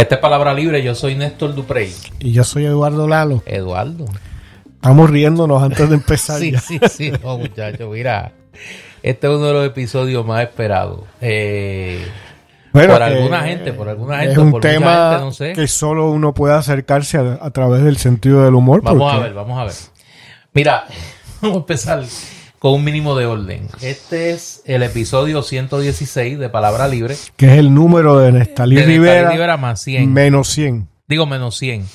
Esta es Palabra Libre, yo soy Néstor Duprey. Y yo soy Eduardo Lalo. Eduardo. Estamos riéndonos antes de empezar. sí, ya. sí, sí, no, muchachos, mira. Este es uno de los episodios más esperados. Eh, Bueno, por alguna gente, por alguna gente, Es un por tema gente, no sé. que solo uno puede acercarse a, a través del sentido del humor. Vamos a ver, vamos a ver. Mira, vamos a empezar con un mínimo de orden. Este es el episodio 116 de Palabra Libre. Que es el número de Nestalí de Nestalí Rivera, Rivera más 100. menos 100. Digo menos 100.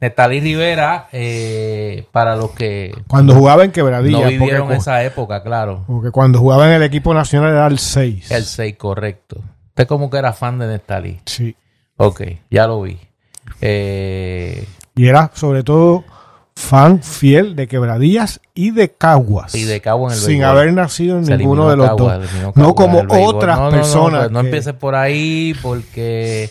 Nestalí Rivera, eh, para los que Cuando jugaba en Quebradilla. no vivieron porque, esa época, claro. porque cuando jugaba en el equipo nacional era el 6. El 6, correcto. Usted como que era fan de Nestalí. Sí. Ok, ya lo vi. Eh, Y era sobre todo fan fiel de Quebradillas y de Caguas. y de en el Sin béisbol. haber nacido en Se ninguno de los Caguas, dos. No Caguas como otras No, no, no, personas no que, empieces por ahí porque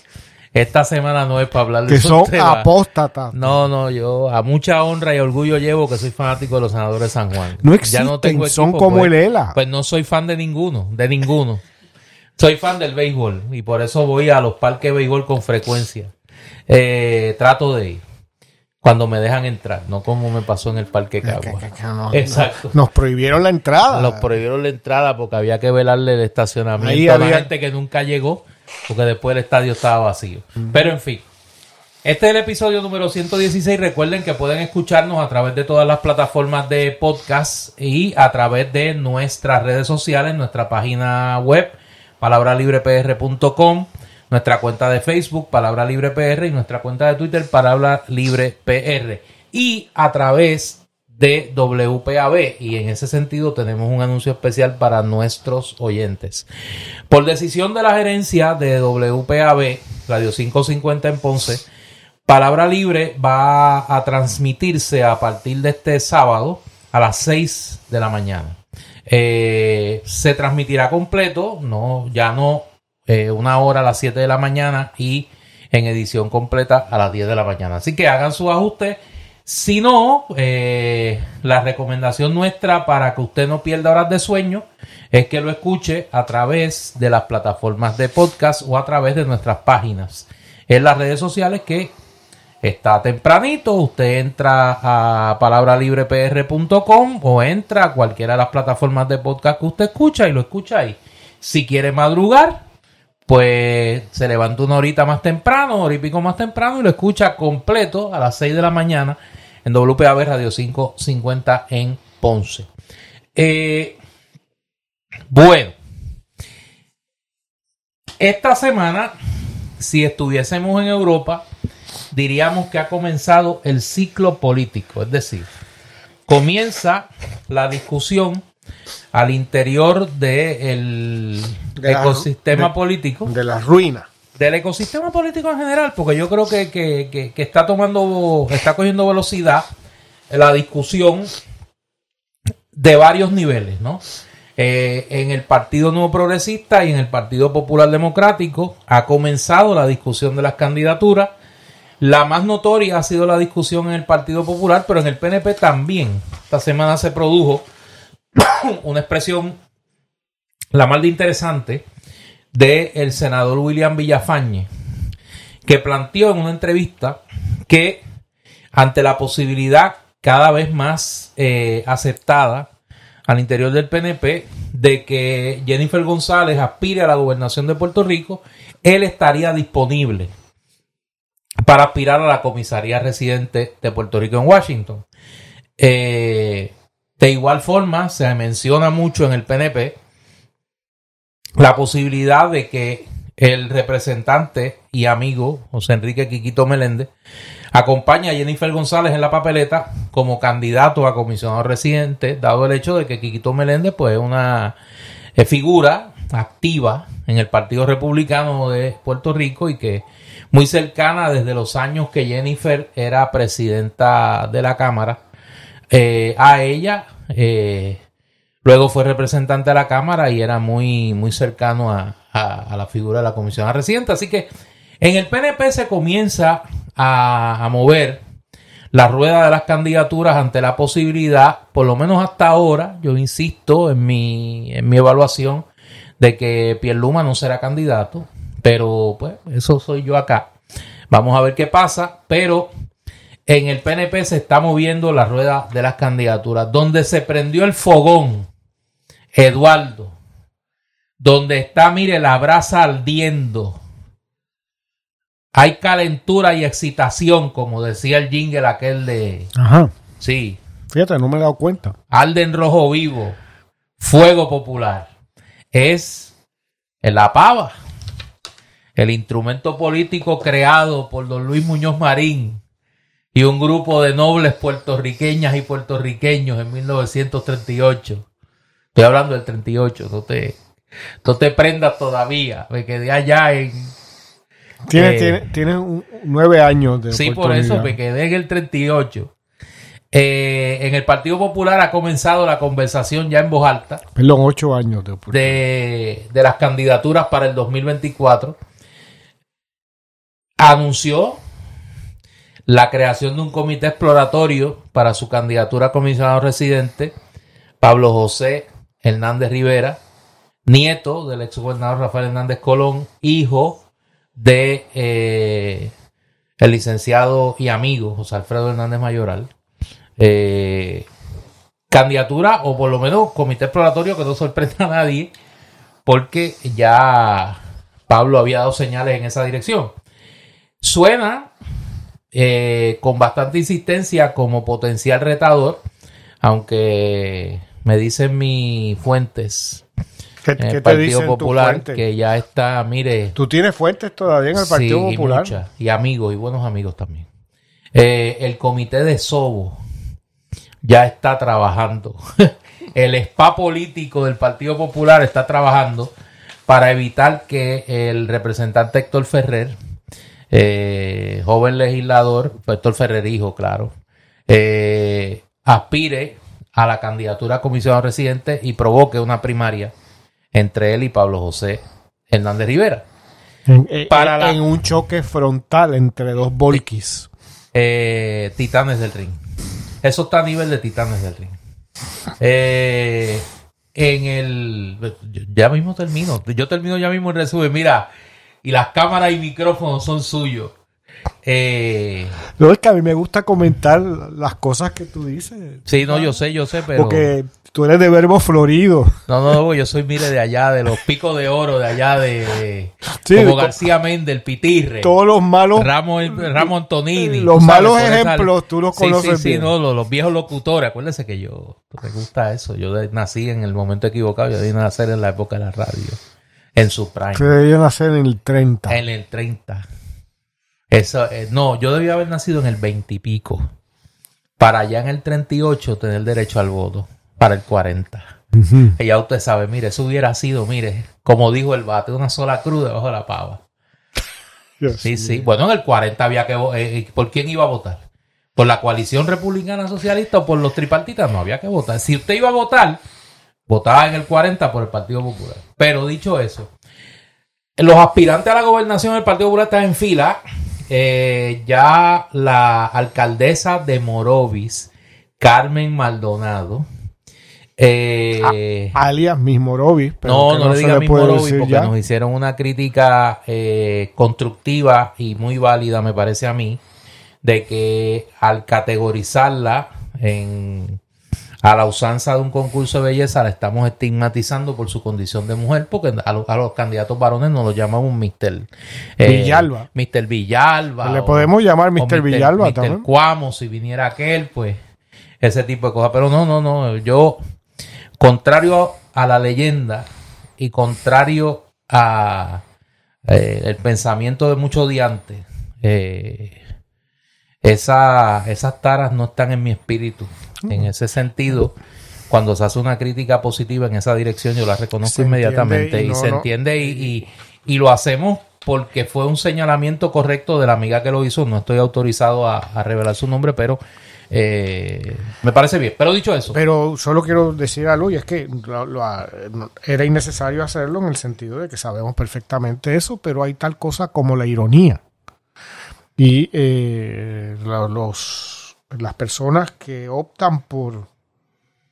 esta semana no es para hablar de que son apóstatas. No, no, yo a mucha honra y orgullo llevo que soy fanático de los senadores de San Juan. No Ya existen, tengo son equipo, como pues, el ELA. Pues no soy fan de ninguno, de ninguno. Soy fan del béisbol y por eso voy a los parques de béisbol con frecuencia. Eh, trato de ir cuando me dejan entrar, no como me pasó en el parque Que- Cagua. que- que no- Exacto. Nos prohibieron la entrada. Los prohibieron la entrada porque había que velarle el estacionamiento Ahí a la había- gente que nunca llegó porque después el estadio estaba vacío. Pero en fin, este es el episodio número 116. Recuerden que pueden escucharnos a través de todas las plataformas de podcast y a través de nuestras redes sociales, nuestra página web, palabralibrepr.com, nuestra cuenta de Facebook, Palabra Libre PR, y nuestra cuenta de Twitter, Palabra Libre PR. Y a través de WPAB. Y en ese sentido tenemos un anuncio especial para nuestros oyentes. Por decisión de la gerencia de WPAB, Radio 550 en Ponce, Palabra Libre va a transmitirse a partir de este sábado a las 6 de la mañana. Eh, se transmitirá completo, no, ya no eh, una hora a las 7 de la mañana y en edición completa a las 10 de la mañana. Así que hagan su ajuste. Si no, eh, la recomendación nuestra para que usted no pierda horas de sueño es que lo escuche a través de las plataformas de podcast o a través de nuestras páginas en las redes sociales que está tempranito. Usted entra a palabralibrepr.com o entra a cualquiera de las plataformas de podcast que usted escucha y lo escucha ahí. Si quiere madrugar, pues se levanta una horita más temprano, hora más temprano y lo escucha completo a las 6 de la mañana en WPAB Radio 550 en Ponce. Eh, bueno, esta semana, si estuviésemos en Europa, diríamos que ha comenzado el ciclo político, es decir, comienza la discusión al interior del De ecosistema de- político De la ruina. del ecosistema político en general, porque yo creo que, que- que- que está tomando, está cogiendo velocidad la discusión de varios niveles, ¿no? Eh, en el Partido Nuevo Progresista y en el Partido Popular Democrático ha comenzado la discusión de las candidaturas. La más notoria ha sido la discusión en el Partido Popular, pero en el PNP también. Esta semana se produjo una expresión, la más de interesante, del senador William Villafañe, que planteó en una entrevista que ante la posibilidad cada vez más eh, aceptada al interior del PNP de que Jennifer González aspire a la gobernación de Puerto Rico, él estaría disponible para aspirar a la comisaría residente de Puerto Rico en Washington. Eh, de igual forma, se menciona mucho en el PNP la posibilidad de que el representante y amigo José Enrique Quiquito Meléndez acompañe a Jennifer González en la papeleta como candidato a comisionado residente, dado el hecho de que Quiquito Meléndez pues, es una eh, figura activa en el Partido Republicano de Puerto Rico y que muy cercana desde los años que Jennifer era presidenta de la Cámara eh, a ella. eh, luego fue representante de la Cámara y era muy, muy cercano a, a- la figura de la comisión residente. Así que en el PNP se comienza a, a mover la rueda de las candidaturas ante la posibilidad, por lo menos hasta ahora, yo insisto en mi, en mi evaluación, de que Pierluma no será candidato, pero pues eso soy yo acá Vamos a ver qué pasa, pero en el PNP se está moviendo la rueda de las candidaturas. Donde se prendió el fogón, Eduardo, donde está, mire, la brasa ardiendo. Hay calentura y excitación, como decía el jingle aquel de... Ajá. Sí. Fíjate, no me he dado cuenta. Alden Rojo Vivo, Fuego Popular. Es la pava, el instrumento político creado por don Luis Muñoz Marín y un grupo de nobles puertorriqueñas y puertorriqueños en 1938. Estoy hablando del 38, no te, no te prendas todavía. Me quedé allá en. Tiene, Eh, tiene, tiene un- nueve años de Sí, por eso me quedé en el 38. Eh, en el Partido Popular ha comenzado la conversación ya en voz alta Perdón, ocho años de de, de las candidaturas para el 2024. Anunció la creación de un comité exploratorio para su candidatura a comisionado residente, Pablo José Hernández Rivera, nieto del ex gobernador Rafael Hernández Colón, hijo de eh, el licenciado y amigo José Alfredo Hernández Mayoral. Eh, candidatura o por lo menos comité exploratorio que no sorprenda a nadie porque ya Pablo había dado señales en esa dirección. Suena eh, con bastante insistencia como potencial retador, aunque me dicen mis fuentes ¿Qué, en qué el te Partido dicen Popular que ya está, mire, ¿Tú tienes fuentes todavía en el Partido Sí, y Popular? muchas, y amigos, y buenos amigos también. Eh, el comité de Sobo ya está trabajando. el spa político del Partido Popular está trabajando para evitar que el representante Héctor Ferrer, eh, joven legislador, Héctor Ferrer hijo, claro, eh, aspire a la candidatura a comisionado residente y provoque una primaria entre él y Pablo José Hernández Rivera. En, en- Para la- en un choque frontal entre dos volquis. Eh, Titanes del Ring. Eso está a nivel de Titanes del Ring. Eh, en el. Ya mismo termino. Yo termino ya mismo el resumen. Mira, y las cámaras y micrófonos son suyos. Eh, No, es que a mí me gusta comentar las cosas que tú dices. sí, no, yo sé, yo sé, pero. Porque tú eres de verbo florido. No, no, no, yo soy, mire, de allá, de los picos de oro, de allá de. Sí, como García Méndez, el Pitirre. Todos los malos, Ramos, Ramos Antonini. los sabes, malos esa- ejemplos, tú los Sí, conoces sí, sí, bien. no, los, los viejos locutores. Acuérdese que yo, me gusta eso. Yo de- nací en el momento equivocado. Yo vine a nacer en la época de la radio. En su prime. que debían nacer en el 30. En el 30. Eso, eh, no, yo debía haber nacido en el 20 y pico. Para allá en el 38 tener derecho al voto. Para el 40. Ujú. Y ya usted sabe, mire, eso hubiera sido, mire, como dijo el bate, una sola cruz debajo de la pava. Sí, sí. Bueno, en el 40 había que... eh, eh, ¿Por quién iba a votar? ¿Por la coalición republicana socialista o por los tripartitas? No había que votar. Si usted iba a votar, votaba en el 40 por el Partido Popular. Pero dicho eso, los aspirantes a la gobernación del Partido Popular están en fila. Eh, ya la alcaldesa de Morovis, Carmen Maldonado, eh, Alias Mismorovis. pero no, que no, le diga Roby decir porque ya. nos hicieron una crítica eh, constructiva y muy válida, me parece a mí, de que al categorizarla en, a la usanza de un concurso de belleza la estamos estigmatizando por su condición de mujer, porque a, los- a los candidatos varones nos lo llamamos Mr. eh, Villalba. Mr. Villalba. Le o- podemos llamar Mr. Villalba también. Cuamo, si viniera aquel, pues ese tipo de cosas. Pero no, no, no. Yo, contrario a la leyenda y contrario a eh, el pensamiento de muchos diantes, eh, esa- esas taras no están en mi espíritu. En ese sentido, cuando se hace una crítica positiva en esa dirección, yo la reconozco Se inmediatamente y se no. entiende y, y- y lo hacemos porque fue un señalamiento correcto de la amiga que lo hizo. No estoy autorizado a, a revelar su nombre, pero eh, me parece bien. Pero dicho eso, Pero solo quiero decir algo y es que lo- lo- no- era innecesario hacerlo en el sentido de que sabemos perfectamente eso, pero hay tal cosa como la ironía. Y eh, los, las personas que optan por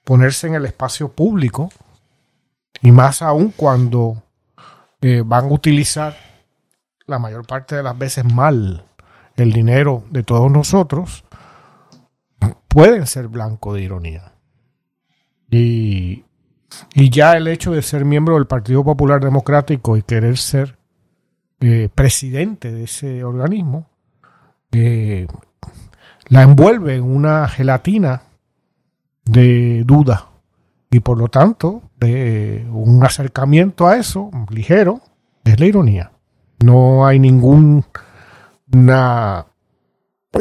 ponerse en el espacio público, y más aún cuando eh, van a utilizar la mayor parte de las veces mal el dinero de todos nosotros, pueden ser blanco de ironía. Y, y ya el hecho de ser miembro del Partido Popular Democrático y querer ser eh, presidente de ese organismo, eh, la envuelve en una gelatina de duda y por lo tanto de un acercamiento a eso ligero es la ironía. No hay ninguna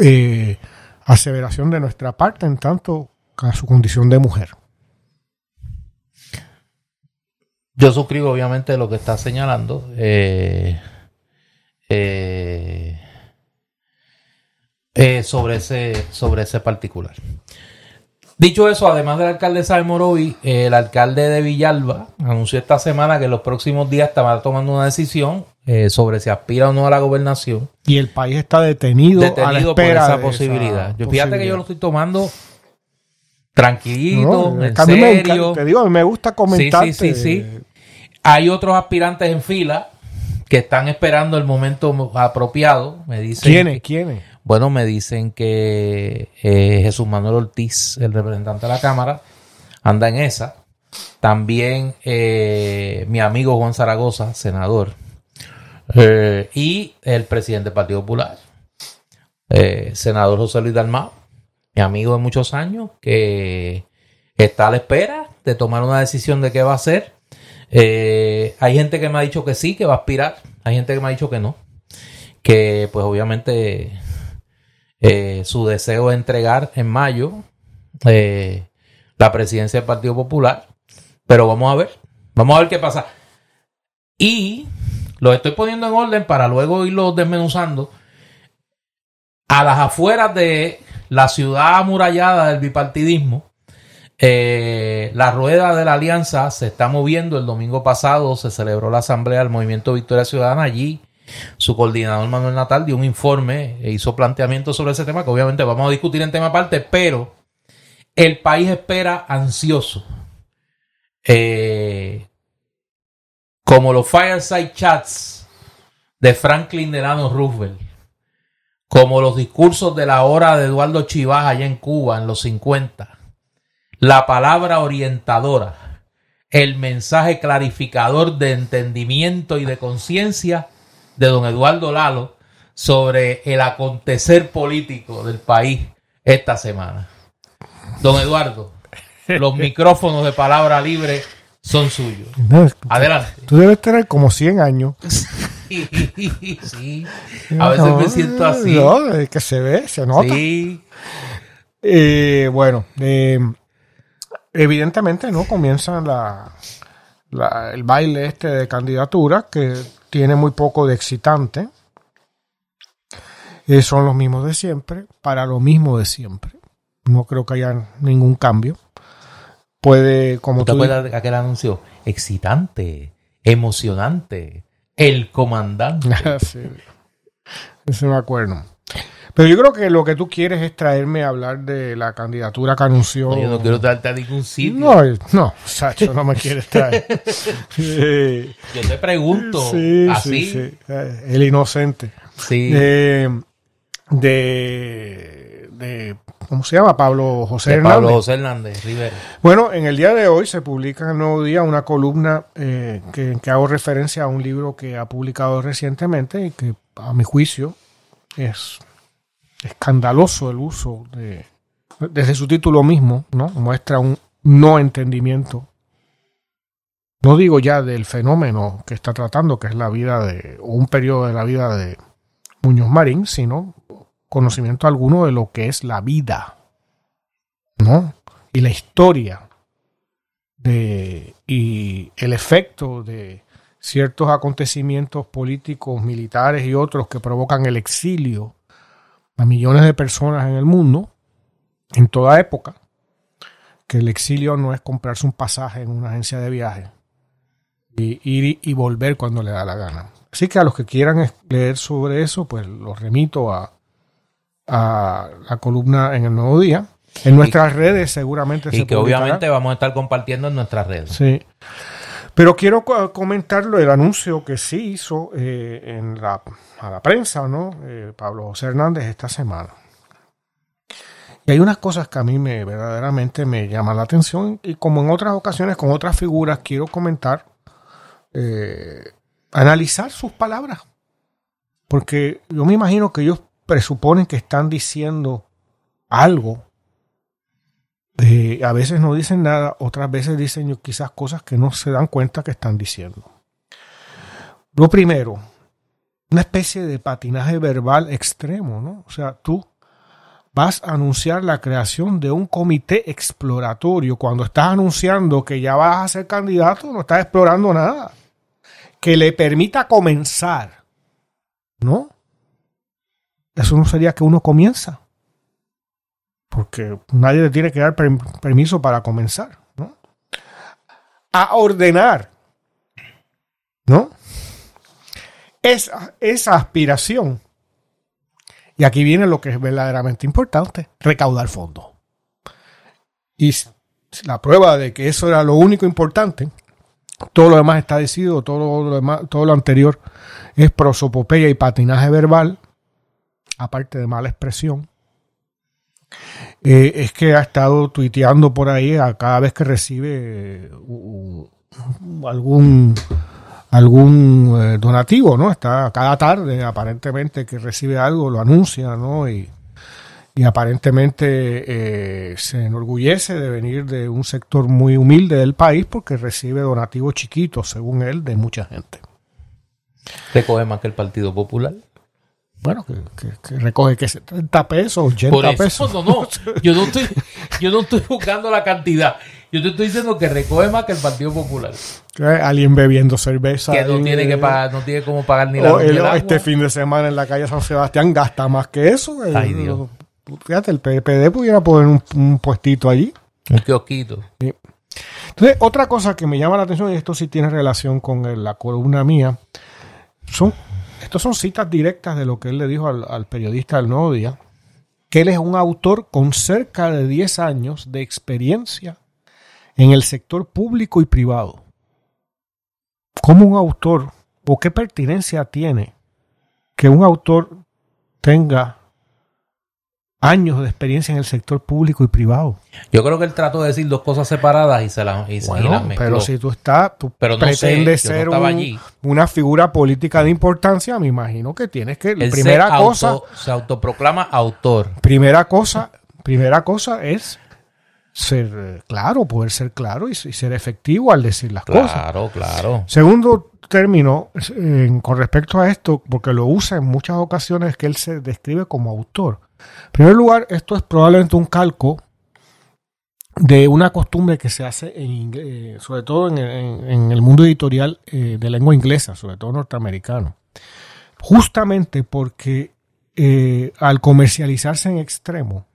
eh, aseveración de nuestra parte en tanto a su condición de mujer. Yo suscribo obviamente lo que está señalando. Eh, eh, eh, sobre, ese, sobre ese particular. Dicho eso, además del alcalde de Morovi, el alcalde de Villalba anunció esta semana que en los próximos días estaba tomando una decisión eh, sobre si aspira o no a la gobernación. Y el país está detenido, a la espera por esa posibilidad. yo, Fíjate que yo lo estoy tomando tranquilito, en serio. te digo, me gusta comentar. Sí, sí, sí, Hay otros aspirantes en fila que están esperando el momento apropiado. Me dicen ¿Quiénes? ¿Quiénes? Bueno, me dicen que eh, Jesús Manuel Ortiz, el representante de la Cámara, anda en esa. También eh, mi amigo Juan Zaragoza, senador, eh, y el presidente del Partido Popular, senador José Luis Dalmao, mi amigo de muchos años, que está a la espera de tomar una decisión de qué va a hacer. hay gente que me ha dicho que sí, que va a aspirar. Hay gente que me ha dicho que no. Que pues obviamente eh, su deseo de entregar en mayo eh, la presidencia del Partido Popular. Pero vamos a ver, vamos a ver qué pasa. Y lo estoy poniendo en orden para luego irlo desmenuzando. A las afueras de la ciudad amurallada del bipartidismo, eh, la rueda de la alianza se está moviendo. El domingo pasado se celebró la asamblea del Movimiento Victoria Ciudadana allí. Su coordinador Manuel Natal dio un informe e hizo planteamientos sobre ese tema que obviamente vamos a discutir en tema aparte, pero el país espera ansioso. Eh, como los fireside chats de Franklin Delano Roosevelt, como los discursos de la hora de Eduardo Chivas allá en Cuba en los 50, la palabra orientadora, el mensaje clarificador de entendimiento y de conciencia de don Eduardo Lalo sobre el acontecer político del país esta semana. Don Eduardo, los micrófonos de palabra libre son suyos. Adelante. Tú debes tener como 100 años. Sí, A veces me siento así. No, es que se ve, se nota. Sí. Eh, bueno, eh, evidentemente, ¿no? Comienza la, el baile este de candidatura que tiene muy poco de excitante. Eh, son los mismos de siempre, para lo mismo de siempre. No creo que haya ningún cambio. Puede, como ¿Te acuerdas de aquel anuncio? Excitante, emocionante, el comandante. sí. Eso me acuerdo. Pero yo creo que lo que tú quieres es traerme a hablar de la candidatura que anunció. No, yo no quiero traerte a ningún sitio. No, no, Sacho, no me quieres traer. yo te pregunto, sí, así. Sí, eh, El inocente. Sí. de, de, ¿cómo se llama? Pablo José Hernández. Pablo José Hernández Rivera. Bueno, en el día de hoy se publica en el Nuevo Día una columna eh, que, que hago referencia a un libro que ha publicado recientemente y que a mi juicio es escandaloso el uso de, desde su título mismo, ¿no? Muestra un no entendimiento. No digo ya del fenómeno que está tratando, que es la vida de, o un periodo de la vida de Muñoz Marín, sino conocimiento alguno de lo que es la vida, ¿no? Y la historia de, y el efecto de ciertos acontecimientos políticos, militares y otros que provocan el exilio a millones de personas en el mundo, en toda época, que el exilio no es comprarse un pasaje en una agencia de viaje y ir y volver cuando le da la gana. Así que a los que quieran leer sobre eso, pues los remito a, a la columna en el Nuevo Día. En nuestras redes seguramente y que obviamente vamos a estar compartiendo en nuestras redes. Sí. Pero quiero co- comentarlo, el anuncio que sí hizo eh, en la, a la prensa, ¿no? Eh, Pablo José Hernández esta semana. Y hay unas cosas que a mí me verdaderamente me llaman la atención y como en otras ocasiones con otras figuras quiero comentar, eh, analizar sus palabras. Porque yo me imagino que ellos presuponen que están diciendo algo. A veces no dicen nada, otras veces dicen quizás cosas que no se dan cuenta que están diciendo. Lo primero, una especie de patinaje verbal extremo, ¿no? O sea, tú vas a anunciar la creación de un comité exploratorio. Cuando estás anunciando que ya vas a ser candidato, no estás explorando nada. Que le permita comenzar. ¿No? Eso no sería que uno comienza. Porque nadie le tiene que dar per- permiso para comenzar. ¿no? A ordenar. ¿No? Esa, esa aspiración y aquí viene lo que es verdaderamente importante, recaudar fondos. Y la prueba de que eso era lo único importante, todo lo demás está decidido, todo lo, demás, todo lo anterior es prosopopeya y patinaje verbal, aparte de mala expresión. Eh, es que ha estado tuiteando por ahí a cada vez que recibe eh, u- u- algún algún eh, donativo, ¿no? Está cada tarde, aparentemente, que recibe algo, lo anuncia, ¿no? Y, y aparentemente se enorgullece de venir de un sector muy humilde del país porque recibe donativos chiquitos, según él, de mucha gente. Recoge más que el Partido Popular. Bueno, que, que- que recoge que 70 pesos, 80 Por eso, pesos. no, no. Yo no estoy, yo no estoy buscando la cantidad. Yo te estoy diciendo que recoge más que el Partido Popular. Alguien bebiendo cerveza. Que no en, tiene que eh, pagar, no tiene cómo pagar ni la o el- agua. este fin de semana en la calle San Sebastián gasta más que eso. Ay, Eh, Dios. Fíjate, el PPD pudiera poner un, un puestito allí. Un kiosquito. Entonces, otra cosa que me llama la atención, y esto sí tiene relación con el- la columna mía, son, estos son citas directas de lo que él le dijo al, periodista del Nuevo Día, que él es un autor con cerca de 10 años de experiencia en el sector público y privado. ¿Cómo un autor, o qué pertinencia tiene que un autor tenga años de experiencia en el sector público y privado? Yo creo que él trató de decir dos cosas separadas y se las, y, Bueno, las mezcló. pero si tú estás, tú Pero no pretendes ser estaba un- allí. una figura política de importancia, me imagino que tienes que Él primera se cosa, auto- se autoproclama autor. primera cosa, primera cosa es ser claro, poder ser claro y, y ser efectivo al decir las cosas. Claro, claro. Segundo término, eh, con respecto a esto, porque lo usa en muchas ocasiones, que él se describe como autor. En primer lugar, esto es probablemente un calco de una costumbre que se hace en inglés, sobre todo en el mundo editorial eh, de lengua inglesa, sobre todo norteamericano. Justamente porque eh, al comercializarse en extremo,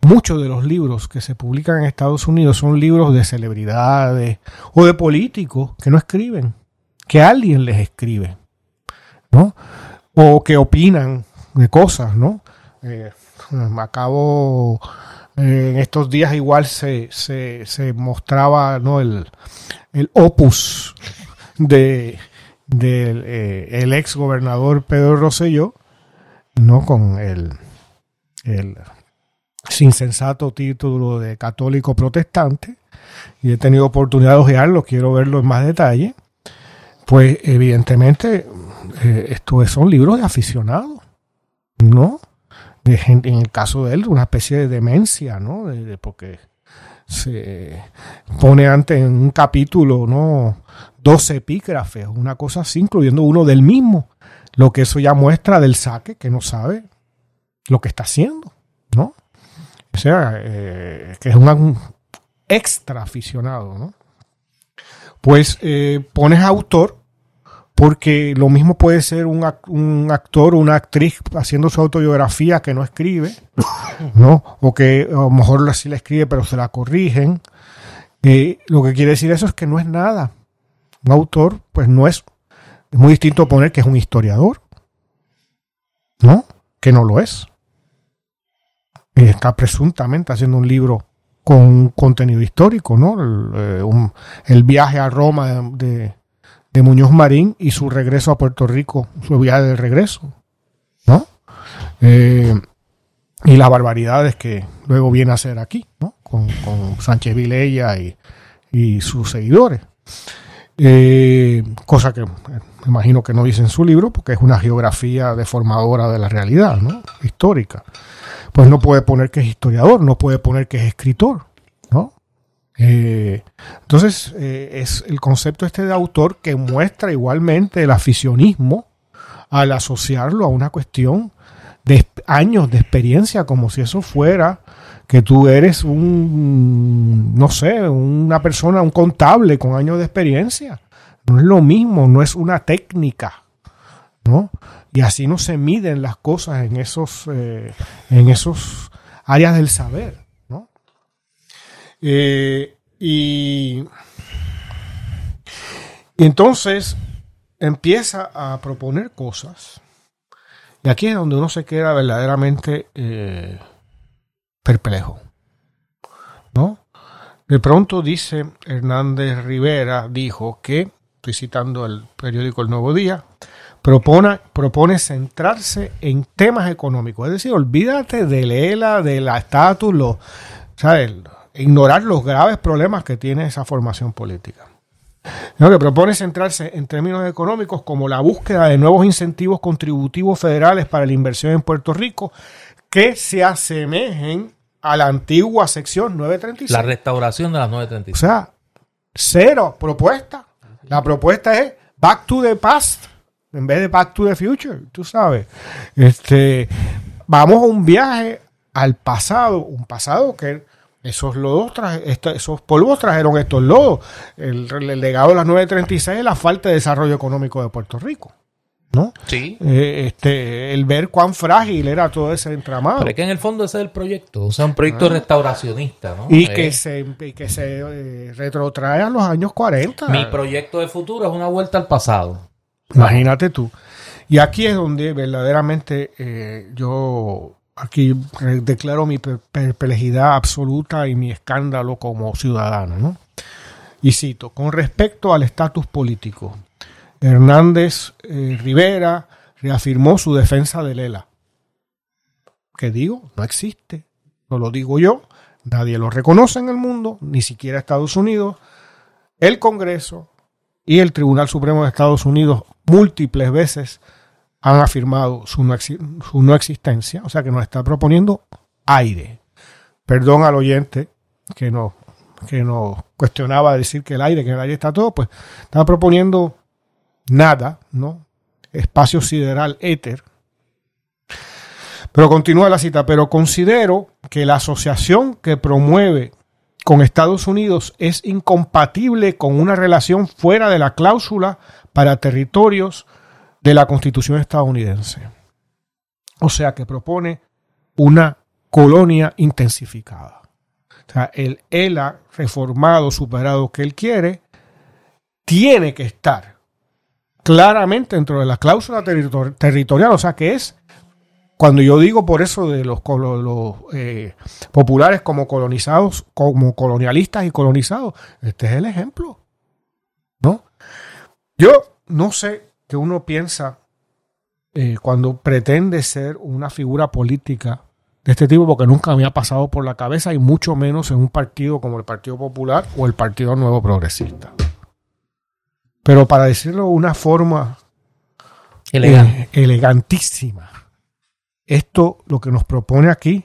muchos de los libros que se publican en Estados Unidos son libros de celebridades o de políticos que no escriben, que alguien les escribe, ¿no? O que opinan de cosas, ¿no? Eh, acabo eh, en estos días igual se, se, mostraba ¿no? el, el opus de del eh, el ex gobernador Pedro Rosselló, no con el, el insensato título de católico protestante, y he tenido oportunidad de ojearlo, quiero verlo en más detalle, pues evidentemente eh, estos son libros de aficionados, ¿no? En el caso de él, una especie de demencia, ¿no? Porque se pone antes en un capítulo, ¿no? Dos epígrafes, una cosa así, incluyendo uno del mismo, lo que eso ya muestra del saque, que no sabe lo que está haciendo, ¿no? O sea, eh, que es un extra aficionado, ¿no? Pues eh, pones autor porque lo mismo puede ser un, un actor o una actriz haciendo su autobiografía que no escribe, ¿no? O que a lo mejor sí la escribe pero se la corrigen. Eh, lo que quiere decir eso es que no es nada. Un autor, pues no es, es muy distinto poner que es un historiador, ¿no? Que no lo es. Y está presuntamente haciendo un libro con contenido histórico, ¿no? El, eh, el viaje a Roma de- de Muñoz Marín y su regreso a Puerto Rico, su viaje de regreso, ¿no? Eh, y las barbaridades que luego viene a hacer aquí, ¿no? Con, Sánchez Vilella y, y sus seguidores. Eh, cosa que eh, me imagino que no dice en su libro porque es una geografía deformadora de la realidad, ¿no? Histórica. Pues no puede poner que es historiador, no puede poner que es escritor. Eh, entonces, eh, es el concepto este de autor que muestra igualmente el aficionismo al asociarlo a una cuestión de años de experiencia, como si eso fuera que tú eres un, no sé, una persona, un contable con años de experiencia. No es lo mismo, no es una técnica, ¿no? Y así no se miden las cosas en esos, eh, en esos áreas del saber. Eh, y, entonces empieza a proponer cosas. Y aquí es donde uno se queda verdaderamente eh, perplejo. ¿No? De pronto dice Hernández Rivera, dijo que, estoy citando el periódico El Nuevo Día, propone, propone centrarse en temas económicos. Es decir, olvídate del ELA, de la estatus, lo- ¿sabes? Ignorar los graves problemas que tiene esa formación política. Lo que propone centrarse en términos económicos como la búsqueda de nuevos incentivos contributivos federales para la inversión en Puerto Rico que se asemejen a la antigua sección 936. La restauración de las O 936. sea, cero propuesta. La propuesta es back to the past en vez de back to the future, tú sabes. Este, vamos a un viaje al pasado, un pasado que esos lodos, esos polvos trajeron estos lodos. El, el legado de las 936 es la falta de desarrollo económico de Puerto Rico. ¿No? Sí. Eh, este, el ver cuán frágil era todo ese entramado. Pero es que en el fondo ese es el proyecto. O sea, un proyecto restauracionista, ¿no? Ah. Y Eh, que se, y que se eh, retrotrae a los años 40. Mi proyecto de futuro es una vuelta al pasado. Imagínate tú. Y aquí es donde verdaderamente eh, yo aquí declaro mi per- perplejidad absoluta y mi escándalo como ciudadano. ¿no? Y cito, con respecto al estatus político, Hernández eh, Rivera reafirmó su defensa de Lela. ¿Qué digo? No existe. No lo digo yo. Nadie lo reconoce en el mundo, ni siquiera Estados Unidos. El Congreso, y el Tribunal Supremo de Estados Unidos múltiples veces han afirmado su no, existencia, o sea que nos está proponiendo aire. Perdón al oyente que nos, que nos cuestionaba decir que el aire, que el aire está todo, pues está proponiendo nada, ¿no? Espacio sideral éter. Pero continúa la cita, pero considero que la asociación que promueve con Estados Unidos es incompatible con una relación fuera de la cláusula para territorios de la Constitución estadounidense. O sea que propone una colonia intensificada. O sea, el ELA reformado, superado que él quiere, tiene que estar claramente dentro de la cláusula territor- territorial. O sea que es cuando yo digo por eso de los, eh, populares como colonizados, como colonialistas y colonizados, este es el ejemplo. ¿No? Yo no sé qué uno piensa eh, cuando pretende ser una figura política de este tipo, porque nunca me ha pasado por la cabeza, y mucho menos en un partido como el Partido Popular o el Partido Nuevo Progresista. Pero para decirlo de una forma Elegante. eh, elegantísima. Esto lo que nos propone aquí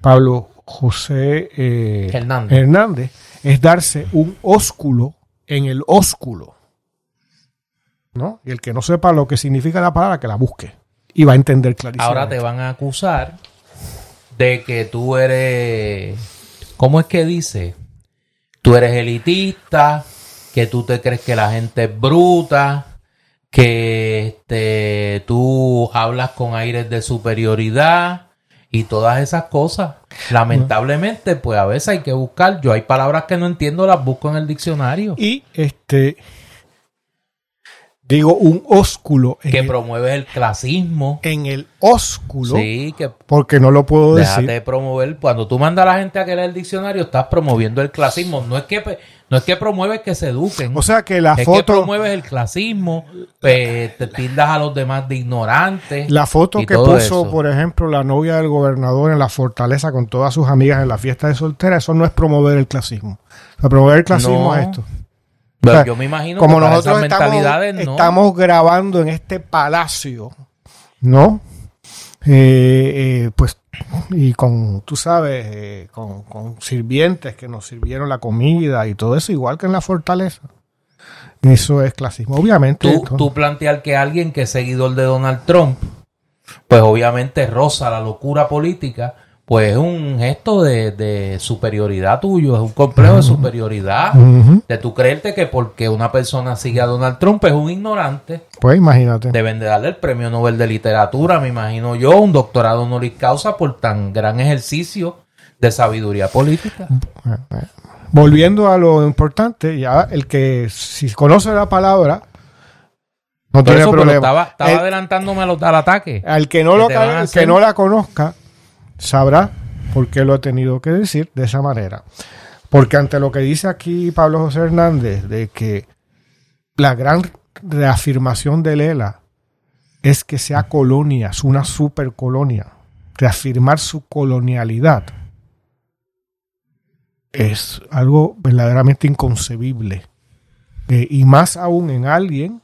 Pablo José eh, Hernández. Hernández es darse un ósculo en el ósculo. ¿No? Y el que no sepa lo que significa la palabra, que la busque. Y va a entender clarísimo. Ahora te van a acusar de que tú eres. ¿Cómo es que dice? Tú eres elitista, que tú te crees que la gente es bruta, que este, tú hablas con aires de superioridad y todas esas cosas. Lamentablemente, pues a veces hay que buscar. Yo hay palabras que no entiendo, las busco en el diccionario. Y este Digo un ósculo. En que promueve el clasismo. En el ósculo. Sí, que. Porque no lo puedo déjate decir. de promover. Cuando tú mandas a la gente a que lea el diccionario, estás promoviendo el clasismo. No es que no es que promueves que se eduquen. O sea que la es foto. que promueves el clasismo, te tildas a los demás de ignorantes. La foto que puso, por ejemplo, la novia del gobernador en la fortaleza con todas sus amigas en la fiesta de soltera, eso no es promover el clasismo. O promover el clasismo es esto. Pero yo me imagino como que nosotros estamos, estamos grabando en este palacio, ¿no? Eh, eh, pues y con, tú sabes, eh, con, sirvientes que nos sirvieron la comida y todo eso, igual que en la fortaleza. Eso es clasismo. Obviamente. Tú, tú plantear que alguien que es seguidor de Donald Trump, pues obviamente roza la locura política pues es un gesto de, superioridad tuyo, es un complejo de superioridad, de tu creerte que porque una persona sigue a Donald Trump es un ignorante. Pues imagínate. Deben de darle el premio Nobel de Literatura, me imagino yo, un doctorado honoris causa por tan gran ejercicio de sabiduría política. Volviendo a lo importante, ya el que si conoce la palabra no tiene problema. Estaba, adelantándome al, ataque. Al que no, lo, que no la conozca, sabrá por qué lo he tenido que decir de esa manera. Porque ante lo que dice aquí Pablo José Hernández, de que la gran reafirmación de Lela es que sea colonia, es una supercolonia, reafirmar su colonialidad, es algo verdaderamente inconcebible. Eh, y más aún en alguien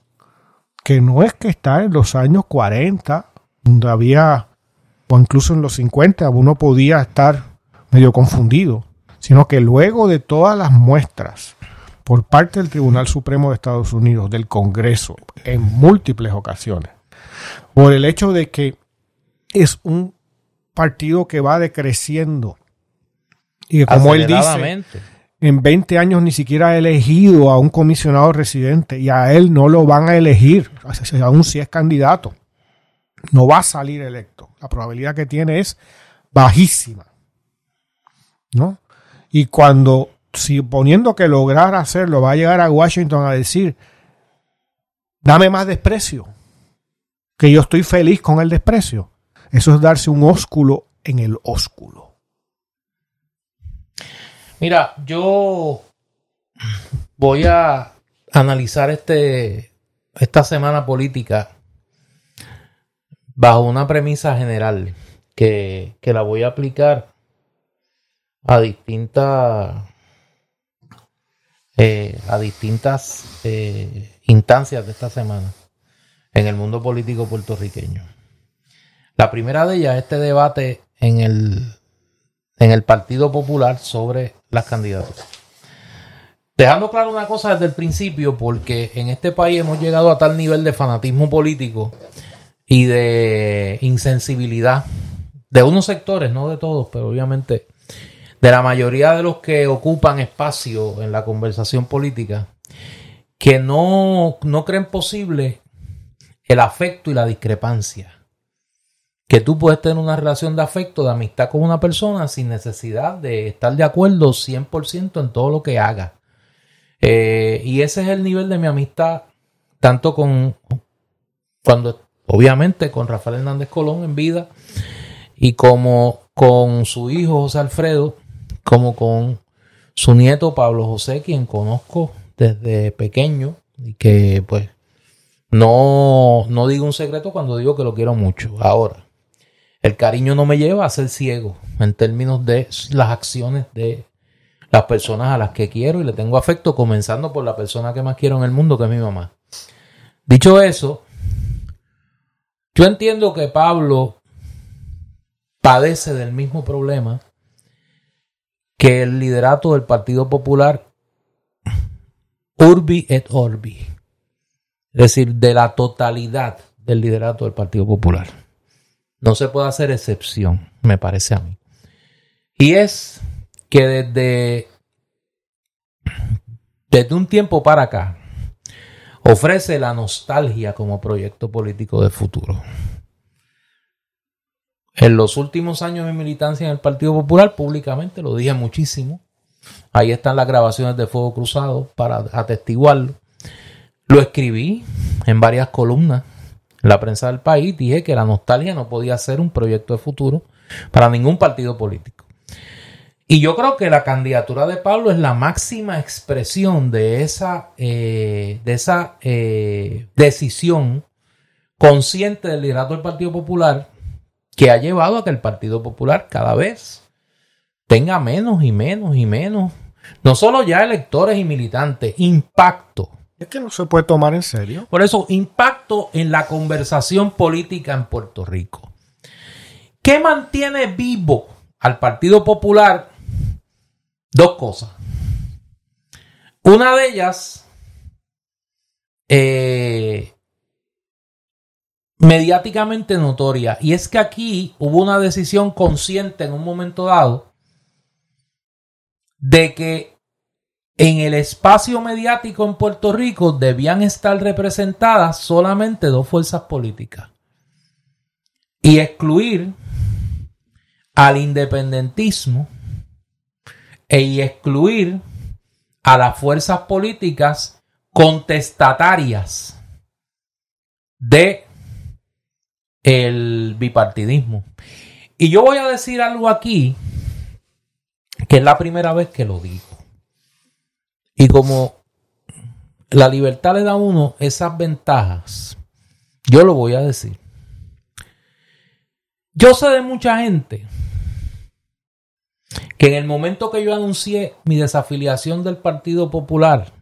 que no es que está en los años 40, donde había o incluso en los 50 uno podía estar medio confundido, sino que luego de todas las muestras por parte del Tribunal Supremo de Estados Unidos, del Congreso, en múltiples ocasiones, por el hecho de que es un partido que va decreciendo y que como él dice, en 20 años ni siquiera ha elegido a un comisionado residente y a él no lo van a elegir, aún si es candidato no va a salir electo. La probabilidad que tiene es bajísima. ¿No? Y cuando, suponiendo que lograr hacerlo, va a llegar a Washington a decir, dame más desprecio, que yo estoy feliz con el desprecio. Eso es darse un ósculo en el ósculo. Mira, yo voy a analizar este, esta semana política bajo una premisa general que, la voy a aplicar a distintas eh, a distintas eh, instancias de esta semana en el mundo político puertorriqueño. La primera de ellas, este debate en el, en el Partido Popular sobre las candidaturas. Dejando claro una cosa desde el principio, porque en este país hemos llegado a tal nivel de fanatismo político y de insensibilidad de unos sectores, no de todos, pero obviamente de la mayoría de los que ocupan espacio en la conversación política, que no, no creen posible el afecto y la discrepancia. Que tú puedes tener una relación de afecto, de amistad con una persona sin necesidad de estar de acuerdo 100% en todo lo que haga. Eh, y ese es el nivel de mi amistad, tanto con cuando obviamente con Rafael Hernández Colón en vida y como con su hijo José Alfredo, como con su nieto Pablo José, quien conozco desde pequeño y que pues no, no digo un secreto cuando digo que lo quiero mucho. Ahora, el cariño no me lleva a ser ciego en términos de las acciones de las personas a las que quiero y le tengo afecto, comenzando por la persona que más quiero en el mundo, que es mi mamá. Dicho eso, yo entiendo que Pablo padece del mismo problema que el liderato del Partido Popular Urbi et Orbi. Es decir, de la totalidad del liderato del Partido Popular. No se puede hacer excepción, me parece a mí. Y es que desde, desde un tiempo para acá, ofrece la nostalgia como proyecto político de futuro. En los últimos años de mi militancia en el Partido Popular, públicamente lo dije muchísimo. Ahí están las grabaciones de Fuego Cruzado para atestiguarlo. Lo escribí en varias columnas en la prensa del país. Dije que la nostalgia no podía ser un proyecto de futuro para ningún partido político. Y yo creo que la candidatura de Pablo es la máxima expresión de esa, eh, de esa eh, decisión consciente del liderazgo del Partido Popular que ha llevado a que el Partido Popular cada vez tenga menos y menos y menos, no solo ya electores y militantes, impacto. Es que no se puede tomar en serio. Por eso, impacto en la conversación política en Puerto Rico. ¿Qué mantiene vivo al Partido Popular? Dos cosas. Una de ellas, eh, mediáticamente notoria, y es que aquí hubo una decisión consciente en un momento dado de que en el espacio mediático en Puerto Rico debían estar representadas solamente dos fuerzas políticas y excluir al independentismo e excluir a las fuerzas políticas contestatarias de el bipartidismo. Y yo voy a decir algo aquí que es la primera vez que lo digo. Y como la libertad le da a uno esas ventajas, yo lo voy a decir. Yo sé de mucha gente que en el momento que yo anuncié mi desafiliación del Partido Popular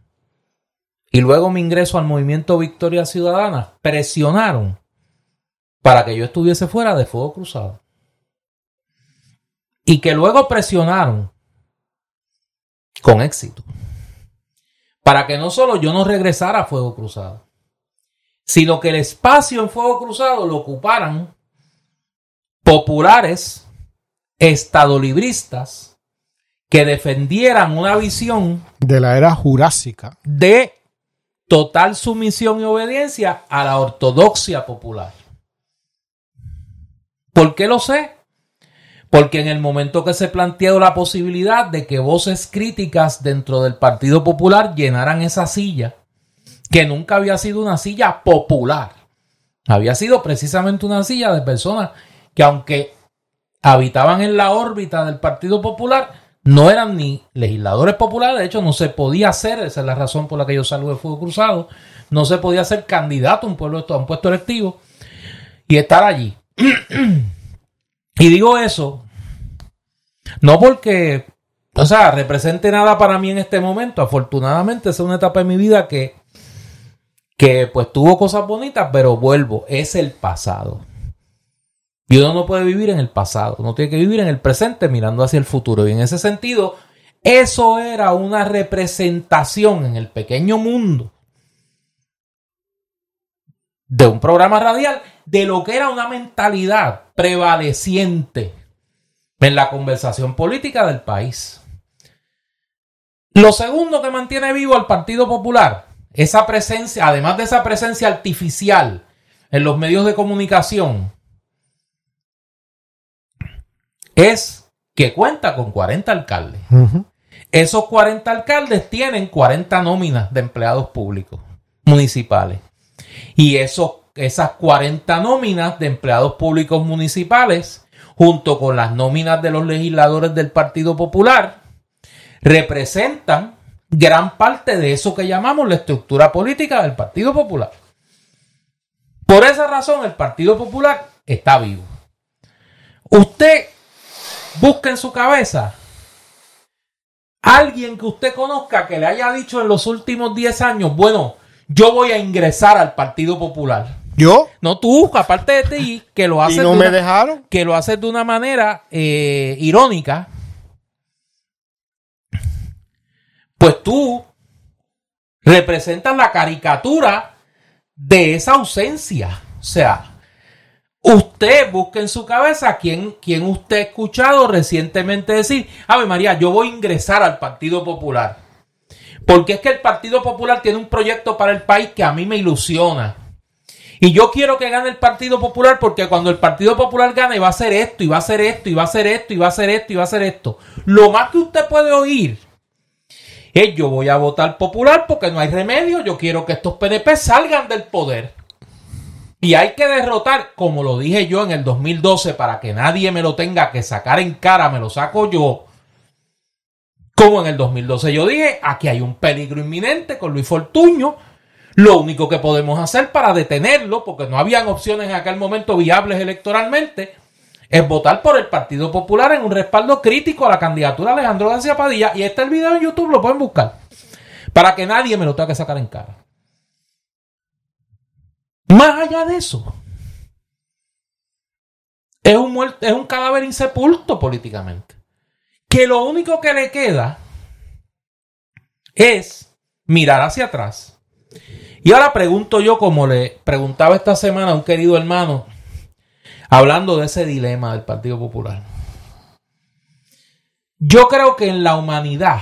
y luego mi ingreso al movimiento Victoria Ciudadana, presionaron para que yo estuviese fuera de fuego cruzado. Y que luego presionaron con éxito para que no solo yo no regresara a fuego cruzado, sino que el espacio en fuego cruzado lo ocuparan populares estadolibristas que defendieran una visión de la era jurásica de total sumisión y obediencia a la ortodoxia popular. ¿Por qué lo sé? Porque en el momento que se planteó la posibilidad de que voces críticas dentro del Partido Popular llenaran esa silla, que nunca había sido una silla popular, había sido precisamente una silla de personas que aunque habitaban en la órbita del Partido Popular, no eran ni legisladores populares, de hecho no se podía hacer, esa es la razón por la que yo salgo de Fuego Cruzado, no se podía ser candidato a un, pueblo, a un puesto electivo y estar allí. y digo eso, no porque, o sea, represente nada para mí en este momento. Afortunadamente, es una etapa de mi vida que, que pues tuvo cosas bonitas, pero vuelvo, es el pasado. Y uno no puede vivir en el pasado, uno tiene que vivir en el presente mirando hacia el futuro. Y en ese sentido, eso era una representación en el pequeño mundo de un programa radial de lo que era una mentalidad prevaleciente en la conversación política del país. Lo segundo que mantiene vivo al Partido Popular, esa presencia, además de esa presencia artificial en los medios de comunicación, es que cuenta con 40 alcaldes. Esos 40 alcaldes tienen 40 nóminas de empleados públicos municipales. Y esos esas 40 nóminas de empleados públicos municipales, junto con las nóminas de los legisladores del Partido Popular, representan gran parte de eso que llamamos la estructura política del Partido Popular. Por esa razón el Partido Popular está vivo. Usted busca en su cabeza alguien que usted conozca que le haya dicho en los últimos 10 años, bueno, yo voy a ingresar al Partido Popular. ¿Yo? No, tú, aparte de ti, que lo haces. ¿Y no me dejaron? Que lo haces de una manera eh, irónica. Pues tú representas la caricatura de esa ausencia. O sea, usted busca en su cabeza quién, quién usted ha escuchado recientemente decir, Ave María, yo voy a ingresar al Partido Popular. Porque es que el Partido Popular tiene un proyecto para el país que a mí me ilusiona y yo quiero que gane el Partido Popular porque cuando el Partido Popular gane va a hacer esto, y va a hacer esto, y va a hacer esto, y va a hacer esto, y va a hacer esto. Lo más que usted puede oír es yo voy a votar popular porque no hay remedio, yo quiero que estos PNP salgan del poder. Y hay que derrotar, como lo dije yo en el 2012, para que nadie me lo tenga que sacar en cara, me lo saco yo. Como en el 2012 yo dije, aquí hay un peligro inminente con Luis Fortuño. Lo único que podemos hacer para detenerlo, porque no habían opciones en aquel momento viables electoralmente, es votar por el Partido Popular en un respaldo crítico a la candidatura de Alejandro García Padilla. Y este el video en YouTube, lo pueden buscar. Para que nadie me lo tenga que sacar en cara. Más allá de eso, es un, es un cadáver insepulto políticamente. Que lo único que le queda es mirar hacia atrás. Y ahora pregunto yo, como le preguntaba esta semana a un querido hermano, hablando de ese dilema del Partido Popular. Yo creo que en la humanidad,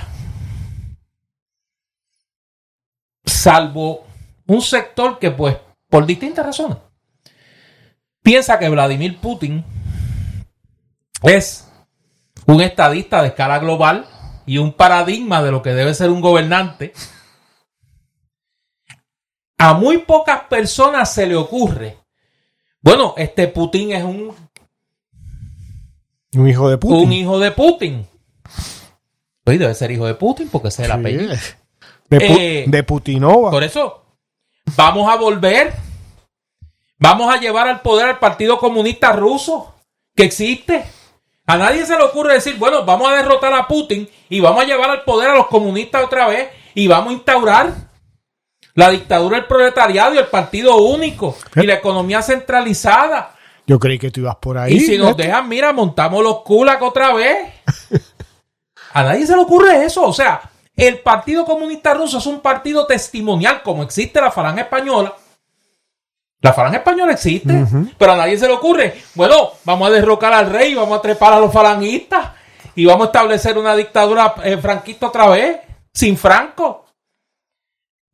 salvo un sector que pues, por distintas razones, piensa que Vladimir Putin es un estadista de escala global y un paradigma de lo que debe ser un gobernante, a muy pocas personas se le ocurre bueno, este Putin es un. Un hijo de Putin. Un hijo de Putin. Pues debe ser hijo de Putin porque ese es el apellido. De, de Putinova. Por eso, vamos a volver. Vamos a llevar al poder al Partido Comunista Ruso que existe. A nadie se le ocurre decir, bueno, vamos a derrotar a Putin y vamos a llevar al poder a los comunistas otra vez y vamos a instaurar la dictadura del proletariado y el partido único y la economía centralizada. Yo creí que tú ibas por ahí. Y si nos dejan, mira, montamos los kulak otra vez. A nadie se le ocurre eso. O sea, el Partido Comunista Ruso es un partido testimonial, como existe la Falange Española. La Falange Española existe, pero a nadie se le ocurre. Bueno, vamos a derrocar al rey, vamos a trepar a los falangistas y vamos a establecer una dictadura eh, franquista otra vez, sin Franco.